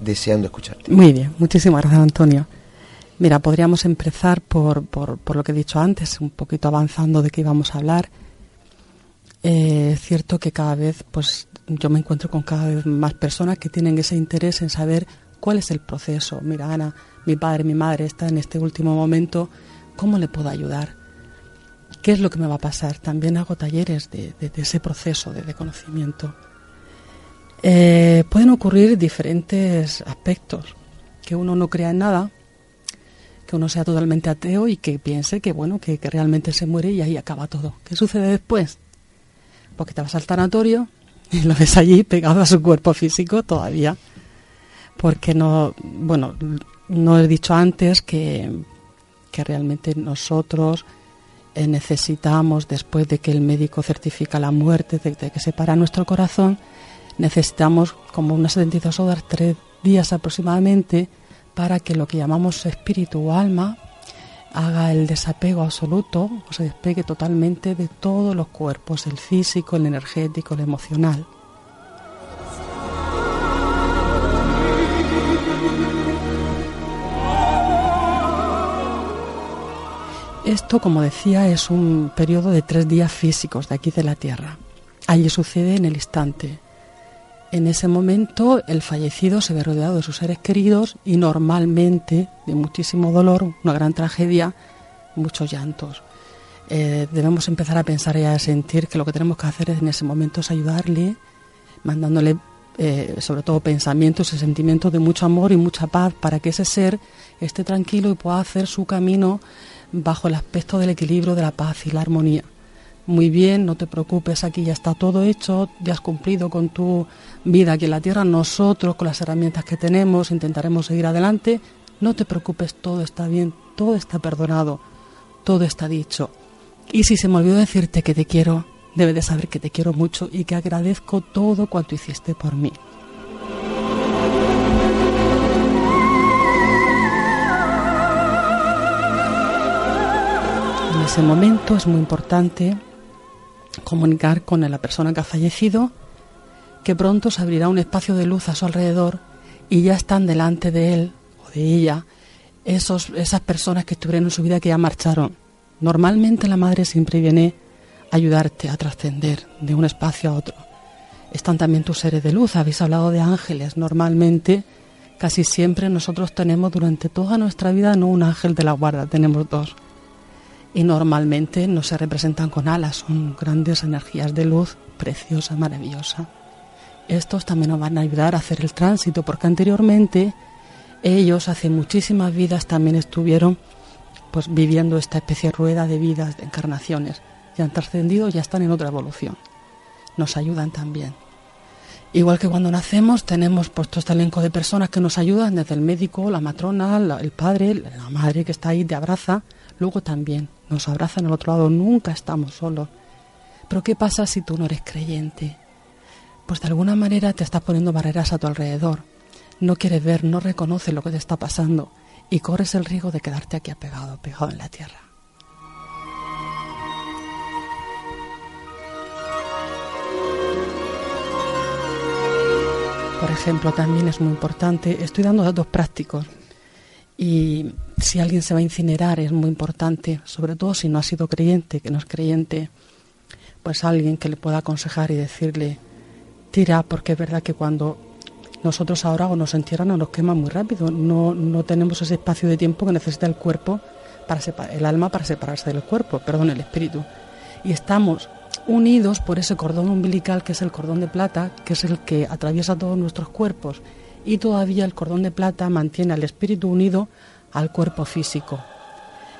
deseando escucharte. Muy bien, muchísimas gracias Antonio. Mira, podríamos empezar por, por, por lo que he dicho antes, un poquito avanzando de qué íbamos a hablar. Eh, es cierto que cada vez, pues yo me encuentro con cada vez más personas que tienen ese interés en saber cuál es el proceso. Mira, Ana, mi padre, mi madre está en este último momento, ¿cómo le puedo ayudar? ¿Qué es lo que me va a pasar? También hago talleres de, de- ese proceso de, de conocimiento. Eh, pueden ocurrir diferentes aspectos. Que uno no crea en nada, que uno sea totalmente ateo y que piense que bueno, que, que realmente se muere y ahí acaba todo. ¿Qué sucede después? Porque te vas al tanatorio y lo ves allí pegado a su cuerpo físico todavía. Porque no, bueno, no he dicho antes que, que realmente nosotros eh, necesitamos, después de que el médico certifica la muerte, de, de que se para nuestro corazón, necesitamos como unas 72 horas, tres días aproximadamente, para que lo que llamamos espíritu o alma haga el desapego absoluto, o se despegue totalmente de todos los cuerpos, el físico, el energético, el emocional. Esto, como decía, es un periodo de tres días físicos de aquí de la Tierra. Allí sucede en el instante. En ese momento el fallecido se ve rodeado de sus seres queridos y normalmente de muchísimo dolor, una gran tragedia, muchos llantos. Eh, debemos empezar a pensar y a sentir que lo que tenemos que hacer en ese momento es ayudarle, mandándole eh, sobre todo pensamientos y sentimientos de mucho amor y mucha paz para que ese ser esté tranquilo y pueda hacer su camino bajo el aspecto del equilibrio, de la paz y la armonía. Muy bien, no te preocupes, aquí ya está todo hecho, ya has cumplido con tu vida aquí en la tierra, nosotros con las herramientas que tenemos intentaremos seguir adelante, no te preocupes, todo está bien, todo está perdonado, todo está dicho. Y si se me olvidó decirte que te quiero, debes de saber que te quiero mucho y que agradezco todo cuanto hiciste por mí. En ese momento es muy importante comunicar con la persona que ha fallecido que pronto se abrirá un espacio de luz a su alrededor y ya están delante de él o de ella esos, esas personas que estuvieron en su vida que ya marcharon. Normalmente la madre siempre viene a ayudarte a trascender de un espacio a otro. Están también tus seres de luz, habéis hablado de ángeles. Normalmente, casi siempre nosotros tenemos durante toda nuestra vida no un ángel de la guarda, tenemos dos y normalmente no se representan con alas, son grandes energías de luz, preciosa, maravillosa. Estos también nos van a ayudar a hacer el tránsito, porque anteriormente ellos hace muchísimas vidas también estuvieron pues viviendo esta especie de rueda de vidas, de encarnaciones. Ya han trascendido, ya están en otra evolución. Nos ayudan también. Igual que cuando nacemos tenemos pues todo este elenco de personas que nos ayudan, desde el médico, la matrona, el padre, la madre que está ahí te abraza, luego también nos abrazan al otro lado, nunca estamos solos. Pero ¿qué pasa si tú no eres creyente? Pues de alguna manera te estás poniendo barreras a tu alrededor. No quieres ver, no reconoces lo que te está pasando y corres el riesgo de quedarte aquí apegado, pegado en la tierra. Por ejemplo, también es muy importante, estoy dando datos prácticos y si alguien se va a incinerar es muy importante, sobre todo si no ha sido creyente, que no es creyente, pues alguien que le pueda aconsejar y decirle, tira, porque es verdad que cuando nosotros ahora o nos entierran o nos queman muy rápido, no, no tenemos ese espacio de tiempo que necesita el cuerpo, para separ- el alma para separarse del cuerpo, perdón, el espíritu. Y estamos unidos por ese cordón umbilical que es el cordón de plata, que es el que atraviesa todos nuestros cuerpos. Y todavía el cordón de plata mantiene al espíritu unido al cuerpo físico.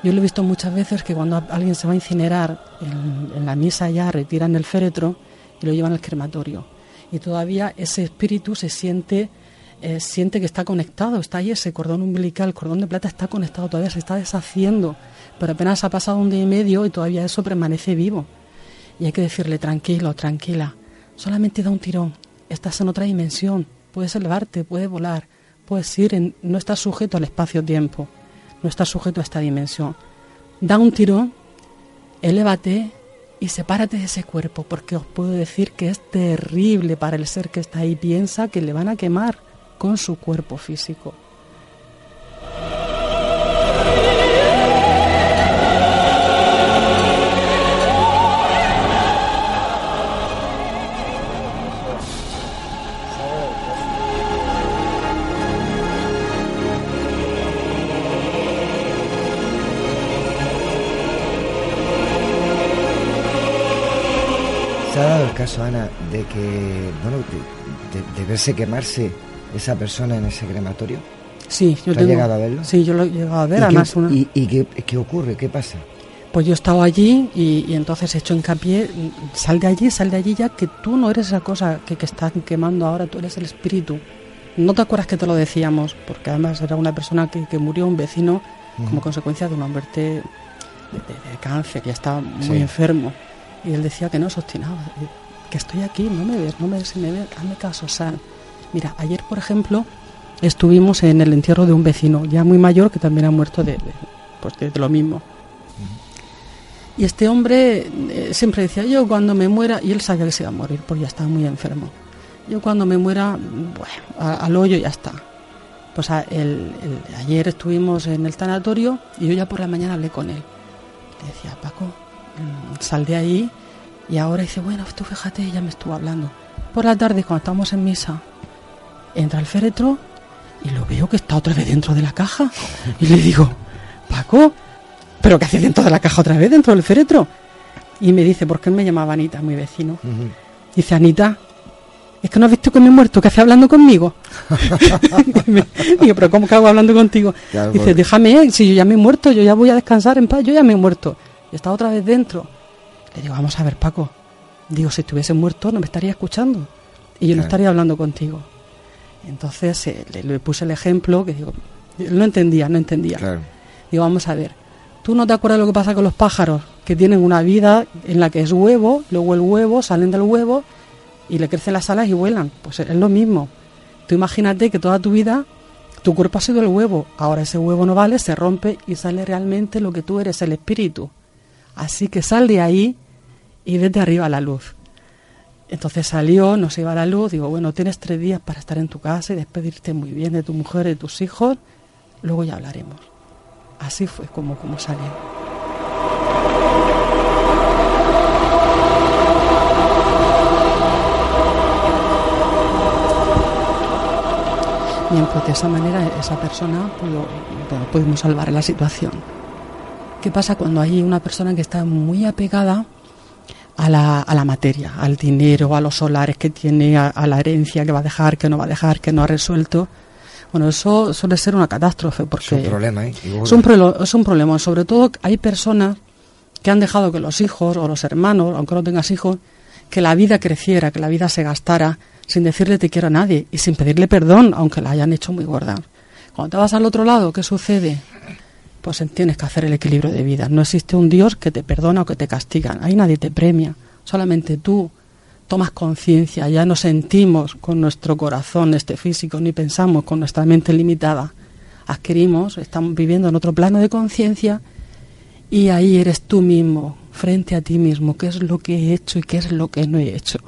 Yo lo he visto muchas veces que cuando alguien se va a incinerar en, la misa ya retiran el féretro y lo llevan al crematorio. Y todavía ese espíritu se siente eh, siente que está conectado, está ahí ese cordón umbilical, el cordón de plata está conectado, todavía se está deshaciendo, pero apenas ha pasado un día y medio y todavía eso permanece vivo. Y hay que decirle, tranquilo, tranquila, solamente da un tirón, estás en otra dimensión, puedes elevarte, puedes volar, puedes ir, en, no estás sujeto al espacio-tiempo, no estás sujeto a esta dimensión. Da un tirón, elévate y sepárate de ese cuerpo, porque os puedo decir que es terrible para el ser que está ahí, piensa que le van a quemar con su cuerpo físico. Caso, Ana, de que, bueno, de, de- de verse quemarse esa persona en ese crematorio? Sí, yo ¿Tú has tengo- llegado a verlo? Sí, yo lo he llegado a ver, ¿Y qué- además una- ¿Y, y qué, qué ocurre? ¿Qué pasa? Pues yo he estado allí y, y entonces he hecho hincapié, sal de allí, sal de allí ya que tú no eres esa cosa que, que están quemando ahora, tú eres el espíritu. No te acuerdas que te lo decíamos, porque además era una persona que, que murió, un vecino, como Ujú. consecuencia de una muerte de, de- de cáncer, ya estaba muy Sí. enfermo. Y él decía que no se obstinaba, que estoy aquí, no me ves, no me ves, si me ves, hazme caso, sal. Mira, ayer, por ejemplo, estuvimos en el entierro de un vecino, ya muy mayor, que también ha muerto de, de- pues de- de lo mismo. Y este hombre eh, siempre decía, yo cuando me muera, y él sabía que se iba a morir, porque ya estaba muy enfermo. Yo cuando me muera, bueno, al hoyo ya está. Pues a- el- el- ayer estuvimos en el tanatorio y yo ya por la mañana hablé con él. Le decía, Paco, mm, sal de ahí. Y ahora dice, bueno, tú fíjate, ya me estuvo hablando. Por la tarde, cuando estamos en misa, entra el féretro y lo veo que está otra vez dentro de la caja. Y le digo, Paco, ¿pero qué hace dentro de la caja otra vez, dentro del féretro? Y me dice, porque él me llamaba Anita, mi vecino. Dice, Anita, es que no has visto que me he muerto, que hace hablando conmigo. Digo, pero ¿cómo que hago hablando contigo? Claro, Dice, porque- déjame, si yo ya me he muerto, yo ya voy a descansar en paz, yo ya me he muerto. Y está otra vez dentro. Le digo, vamos a ver, Paco. Digo, si estuviese muerto no me estaría escuchando. Y yo no estaría hablando contigo. Entonces eh, le, le puse el ejemplo que digo, no entendía, no entendía. Digo, vamos a ver, ¿tú no te acuerdas lo que pasa con los pájaros? Que tienen una vida en la que es huevo, luego el huevo, salen del huevo y le crecen las alas y vuelan. Pues es lo mismo. Tú imagínate que toda tu vida tu cuerpo ha sido el huevo, ahora ese huevo no vale, se rompe y sale realmente lo que tú eres, el espíritu. Así que sal de ahí y vete arriba la luz. Entonces salió, nos iba a la luz, digo, bueno, tienes tres días para estar en tu casa y despedirte muy bien de tu mujer y de tus hijos, luego ya hablaremos. Así fue como, como salió. Bien, pues de esa manera esa persona pudo, pudimos salvar la situación. ¿Qué pasa cuando hay una persona que está muy apegada a la, a la materia, al dinero, a los solares que tiene, a, a la herencia que va a dejar, que no va a dejar, que no ha resuelto? Bueno, eso suele ser una catástrofe porque Es un problema, ¿eh? Es un, es un problema. Sobre todo hay personas que han dejado que los hijos o los hermanos, aunque no tengas hijos, que la vida creciera, que la vida se gastara sin decirle te quiero a nadie y sin pedirle perdón, aunque la hayan hecho muy gorda. Cuando te vas al otro lado, ¿qué sucede? Pues tienes que hacer el equilibrio de vida. No existe un Dios que te perdona o que te castiga. Ahí nadie te premia. Solamente tú tomas conciencia. Ya no sentimos con nuestro corazón este físico, ni pensamos con nuestra mente limitada. Adquirimos, estamos viviendo en otro plano de conciencia y ahí eres tú mismo, frente a ti mismo, qué es lo que he hecho y qué es lo que no he hecho.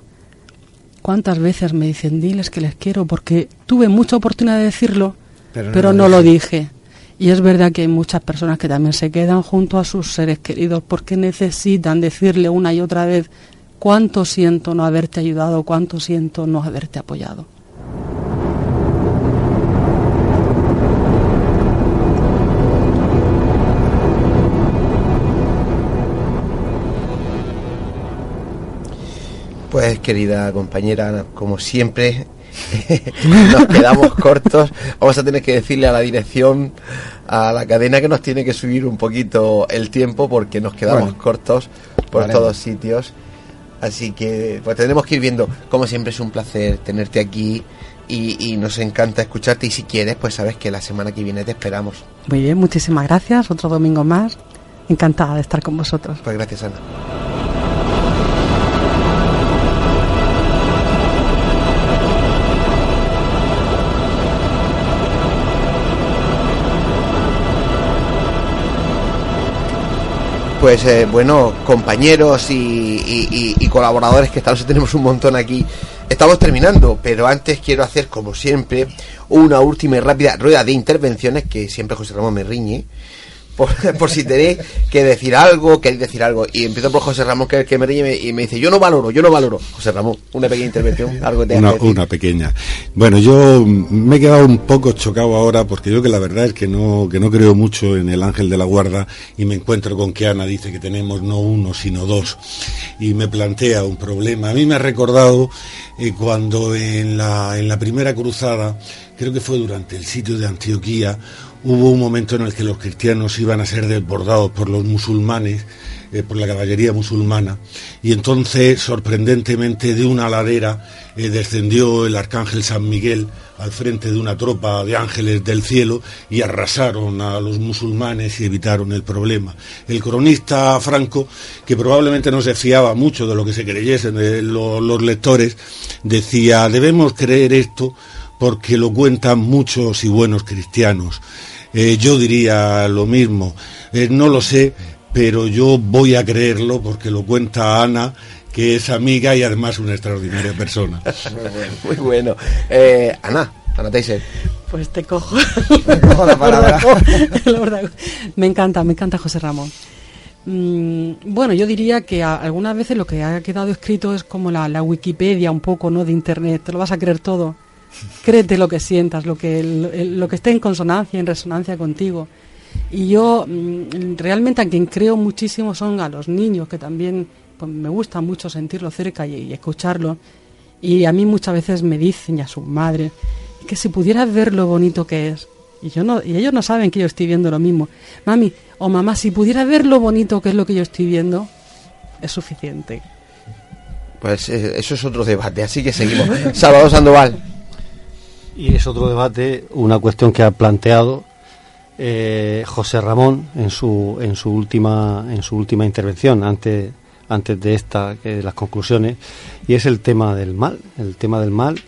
¿Cuántas veces me dicen, diles que les quiero? Porque tuve mucha oportunidad de decirlo, Pero pero, no no, lo lo dije. Y es verdad que hay muchas personas que también se quedan junto a sus seres queridos porque necesitan decirle una y otra vez cuánto siento no haberte ayudado, cuánto siento no haberte apoyado. Pues querida compañera, como siempre, nos quedamos cortos. Vamos a tener que decirle a la dirección, a la cadena, que nos tiene que subir un poquito el tiempo porque nos quedamos Bueno, cortos por todos sitios. Así que pues tendremos que ir viendo. Como siempre es un placer tenerte aquí y, y nos encanta escucharte y si quieres, pues sabes que la semana que viene te esperamos. Muy bien, muchísimas gracias. Otro domingo más. Encantada de estar con vosotros. Pues gracias, Ana. Pues eh, bueno, compañeros y, colaboradores que esta noche tenemos un montón aquí. Estamos terminando, pero antes quiero hacer, como siempre, una última y rápida rueda de intervenciones que siempre José Ramón me riñe. Por, por si tenéis que decir algo, queréis decir algo. Y empiezo por José Ramón, que que me y me- dice, yo no valoro, yo no valoro. José Ramón, una pequeña intervención, algo que te Una, una pequeña. Bueno, yo me he quedado un poco chocado ahora porque yo que la verdad es que no, que no creo mucho en el ángel de la guarda y me encuentro con que Ana dice que tenemos no uno sino dos y me plantea un problema. A mí me ha recordado eh, cuando en la, en la primera cruzada, creo que fue durante el sitio de Antioquía, hubo un momento en el que los cristianos iban a ser desbordados por los musulmanes, eh, por la caballería musulmana, y entonces, sorprendentemente, de una ladera eh, descendió el arcángel San Miguel al frente de una tropa de ángeles del cielo y arrasaron a los musulmanes y evitaron el problema. El cronista Franco, que probablemente no se fiaba mucho de lo que se creyesen lo- los lectores, decía, debemos creer esto porque lo cuentan muchos y buenos cristianos. Eh, yo diría lo mismo, Eh, no lo sé, pero yo voy a creerlo porque lo cuenta Ana, que es amiga y además una extraordinaria persona. Muy bueno. Eh, Ana, Ana Teiser. Pues te cojo. la palabra. La verdad, me encanta, me encanta José Ramón. Mm, bueno, yo diría que algunas veces lo que ha quedado escrito es como la, la Wikipedia un poco, ¿no? De Internet. Te lo vas a creer todo. Créete lo que sientas, lo que, lo que esté en consonancia, en resonancia contigo. Y yo mm, realmente a quien creo muchísimo son a los niños, que también pues, me gusta mucho sentirlo cerca y, escucharlo. Y a mí muchas veces me dicen, y a su madre, que si pudieras ver lo bonito que es. Y, yo no, y ellos no saben que yo estoy viendo lo mismo. Mami o mamá, si pudieras ver lo bonito que es lo que yo estoy viendo, es suficiente. Pues eh, eso es otro debate, así que seguimos. Salvador Sandoval. Y es otro debate, una cuestión que ha planteado eh, José Ramón en su en su última en su última intervención antes antes de esta de las conclusiones y es el tema del mal, el tema del mal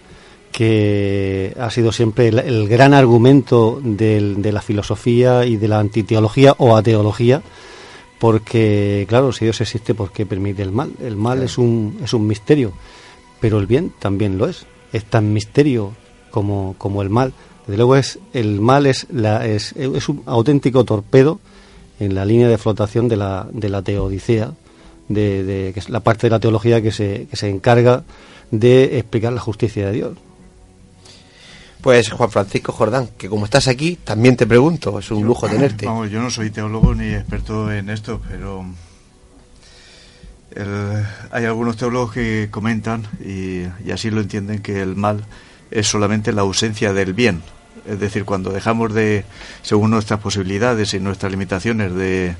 que ha sido siempre el, el gran argumento del- de la filosofía y de la antiteología o ateología porque claro si Dios existe ¿por qué permite el mal? El mal es un es un misterio pero el bien también lo es es tan misterio como, como el mal. Desde luego es el mal es, la, es, es un auténtico torpedo en la línea de flotación de la, de la teodicea, de, de- que es la parte de la teología que se, que se encarga de explicar la justicia de Dios. Pues Juan Francisco Jordán, que como estás aquí, también te pregunto, es un lujo tenerte. Vamos, yo no soy teólogo ni experto en esto, pero el- hay algunos teólogos que comentan, y, y así lo entienden, que el mal es solamente la ausencia del bien. Es decir, cuando dejamos de, según nuestras posibilidades y nuestras limitaciones, de,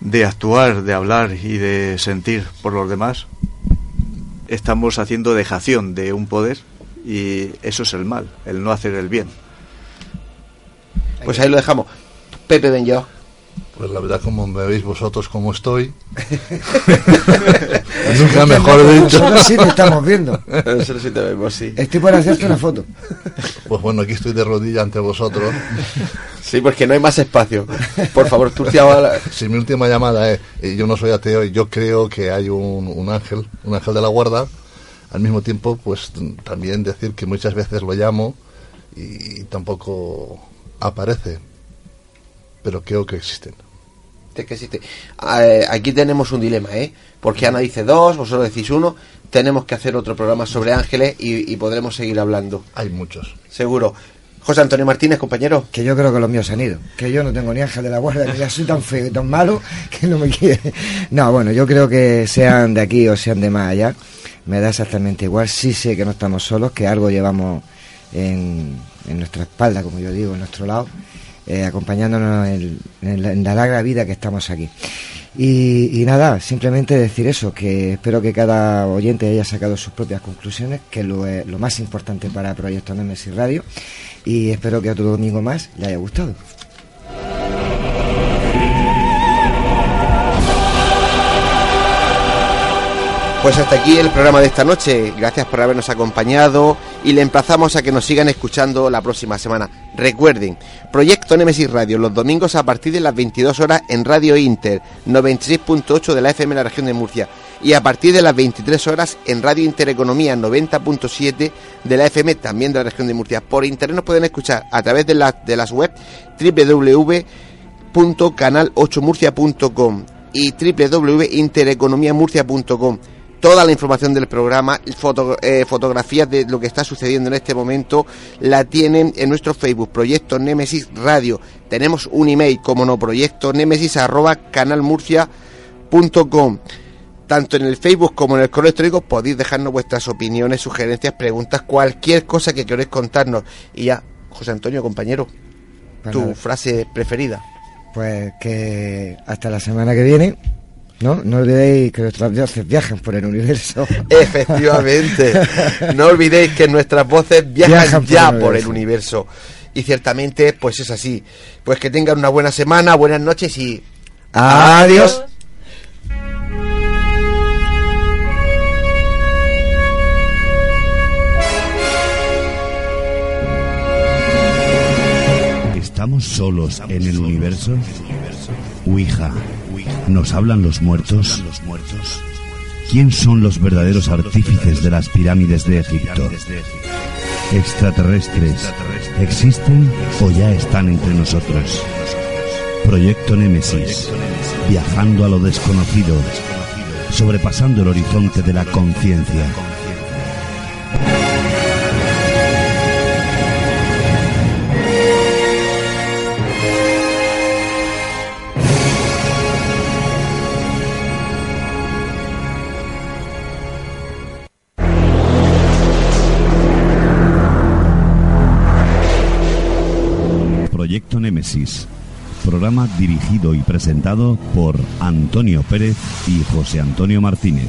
de actuar, de hablar y de sentir por los demás, estamos haciendo dejación de un poder y eso es el mal, el no hacer el bien. Pues ahí lo dejamos. Pepe Benyo. Pues la verdad, como me veis vosotros como estoy, nunca mejor dicho. Nosotros sí te estamos viendo. Nosotros sí te vemos, sí. Estoy por hacerte una foto. Pues bueno, aquí estoy de rodilla ante vosotros. Sí, porque no hay más espacio. Por favor, tu última... Si mi última llamada es, eh, yo no soy ateo y yo creo que hay un, un ángel, un ángel de la guarda, al mismo tiempo, pues también decir que muchas veces lo llamo y tampoco aparece, pero creo que existen. De que existe. Eh, aquí tenemos un dilema, ¿eh? Porque Ana dice dos, vosotros decís uno. Tenemos que hacer otro programa sobre ángeles y, y podremos seguir hablando. Hay muchos. Seguro. José Antonio Martínez, compañero. Que yo creo que los míos se han ido. Que yo no tengo ni ángel de la guardia, que ya soy tan feo y tan malo que no me quiere. No, bueno, yo creo que sean de aquí o sean de más allá, me da exactamente igual. Sí sé que no estamos solos, que algo llevamos en, en nuestra espalda, como yo digo, en nuestro lado, eh, acompañándonos en, la, larga vida que estamos aquí. Y, nada, simplemente decir eso, que espero que cada oyente haya sacado sus propias conclusiones, que es lo, lo más importante para Proyecto Nemesis Radio, y espero que otro domingo más le haya gustado. Pues hasta aquí el programa de esta noche. Gracias por habernos acompañado y le emplazamos a que nos sigan escuchando la próxima semana. Recuerden, Proyecto Nemesis Radio los domingos a partir de las 22 horas en Radio Inter 96.8 de la FM en la región de Murcia y a partir de las 23 horas en Radio Intereconomía 90.7 de la FM también de la región de Murcia. Por internet nos pueden escuchar a través de, de las web www.canal8murcia.com y www.intereconomiamurcia.com toda la información del programa, eh, fotografías de lo que está sucediendo en este momento, la tienen en nuestro Facebook, Proyecto Nemesis Radio. Tenemos un email, como no, proyecto nemesis arroba canalmurcia.com. Tanto en el Facebook como en el correo electrónico podéis dejarnos vuestras opiniones, sugerencias, preguntas, cualquier cosa que queréis contarnos. Y ya, José Antonio, compañero, pues tu frase preferida. Pues que hasta la semana que viene no, no olvidéis que nuestras voces viajan por el universo. Efectivamente. No olvidéis que nuestras voces viajan, ya por el universo. Y ciertamente, pues es así. Pues que tengan una buena semana, buenas noches y. Adiós. ¿Estamos solos en el universo? Ouija ¿Nos hablan los muertos? ¿Quién son los verdaderos artífices de las pirámides de Egipto? ¿Extraterrestres. Existen o ya están entre nosotros? Proyecto Némesis, viajando a lo desconocido, sobrepasando el horizonte de la conciencia. Programa dirigido y presentado por Antonio Pérez y José Antonio Martínez.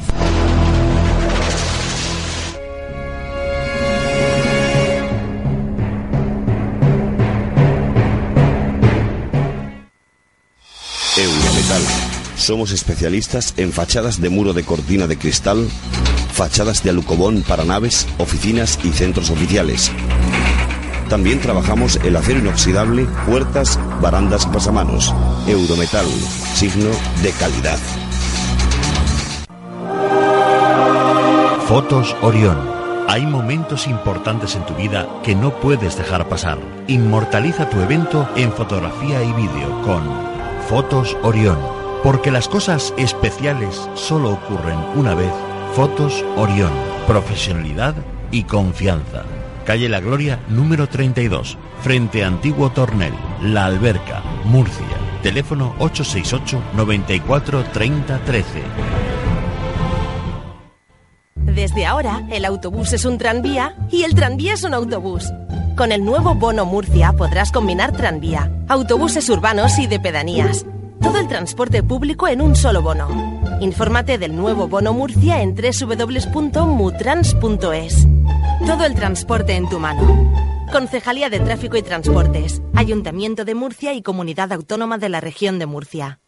Eurometal. Somos especialistas en fachadas de muro de cortina de cristal, fachadas de alucobón para naves, oficinas y centros oficiales también trabajamos el acero inoxidable, puertas, barandas pasamanos. Eurometal, signo de calidad. Fotos Orión. Hay momentos importantes en tu vida que no puedes dejar pasar. Inmortaliza tu evento en fotografía y vídeo con Fotos Orión. Porque las cosas especiales solo ocurren una vez. Fotos Orión. Profesionalidad y confianza calle La Gloria número 32, frente a Antiguo Tornel, La Alberca, Murcia. Teléfono 868 94 30 13. Desde ahora, el autobús es un tranvía y el tranvía es un autobús. Con el nuevo Bono Murcia podrás combinar tranvía, autobuses urbanos y de pedanías. Todo el transporte público en un solo bono. Infórmate del nuevo Bono Murcia en www.mutrans.es. Todo el transporte en tu mano. Concejalía de Tráfico y Transportes, Ayuntamiento de Murcia y Comunidad Autónoma de la Región de Murcia.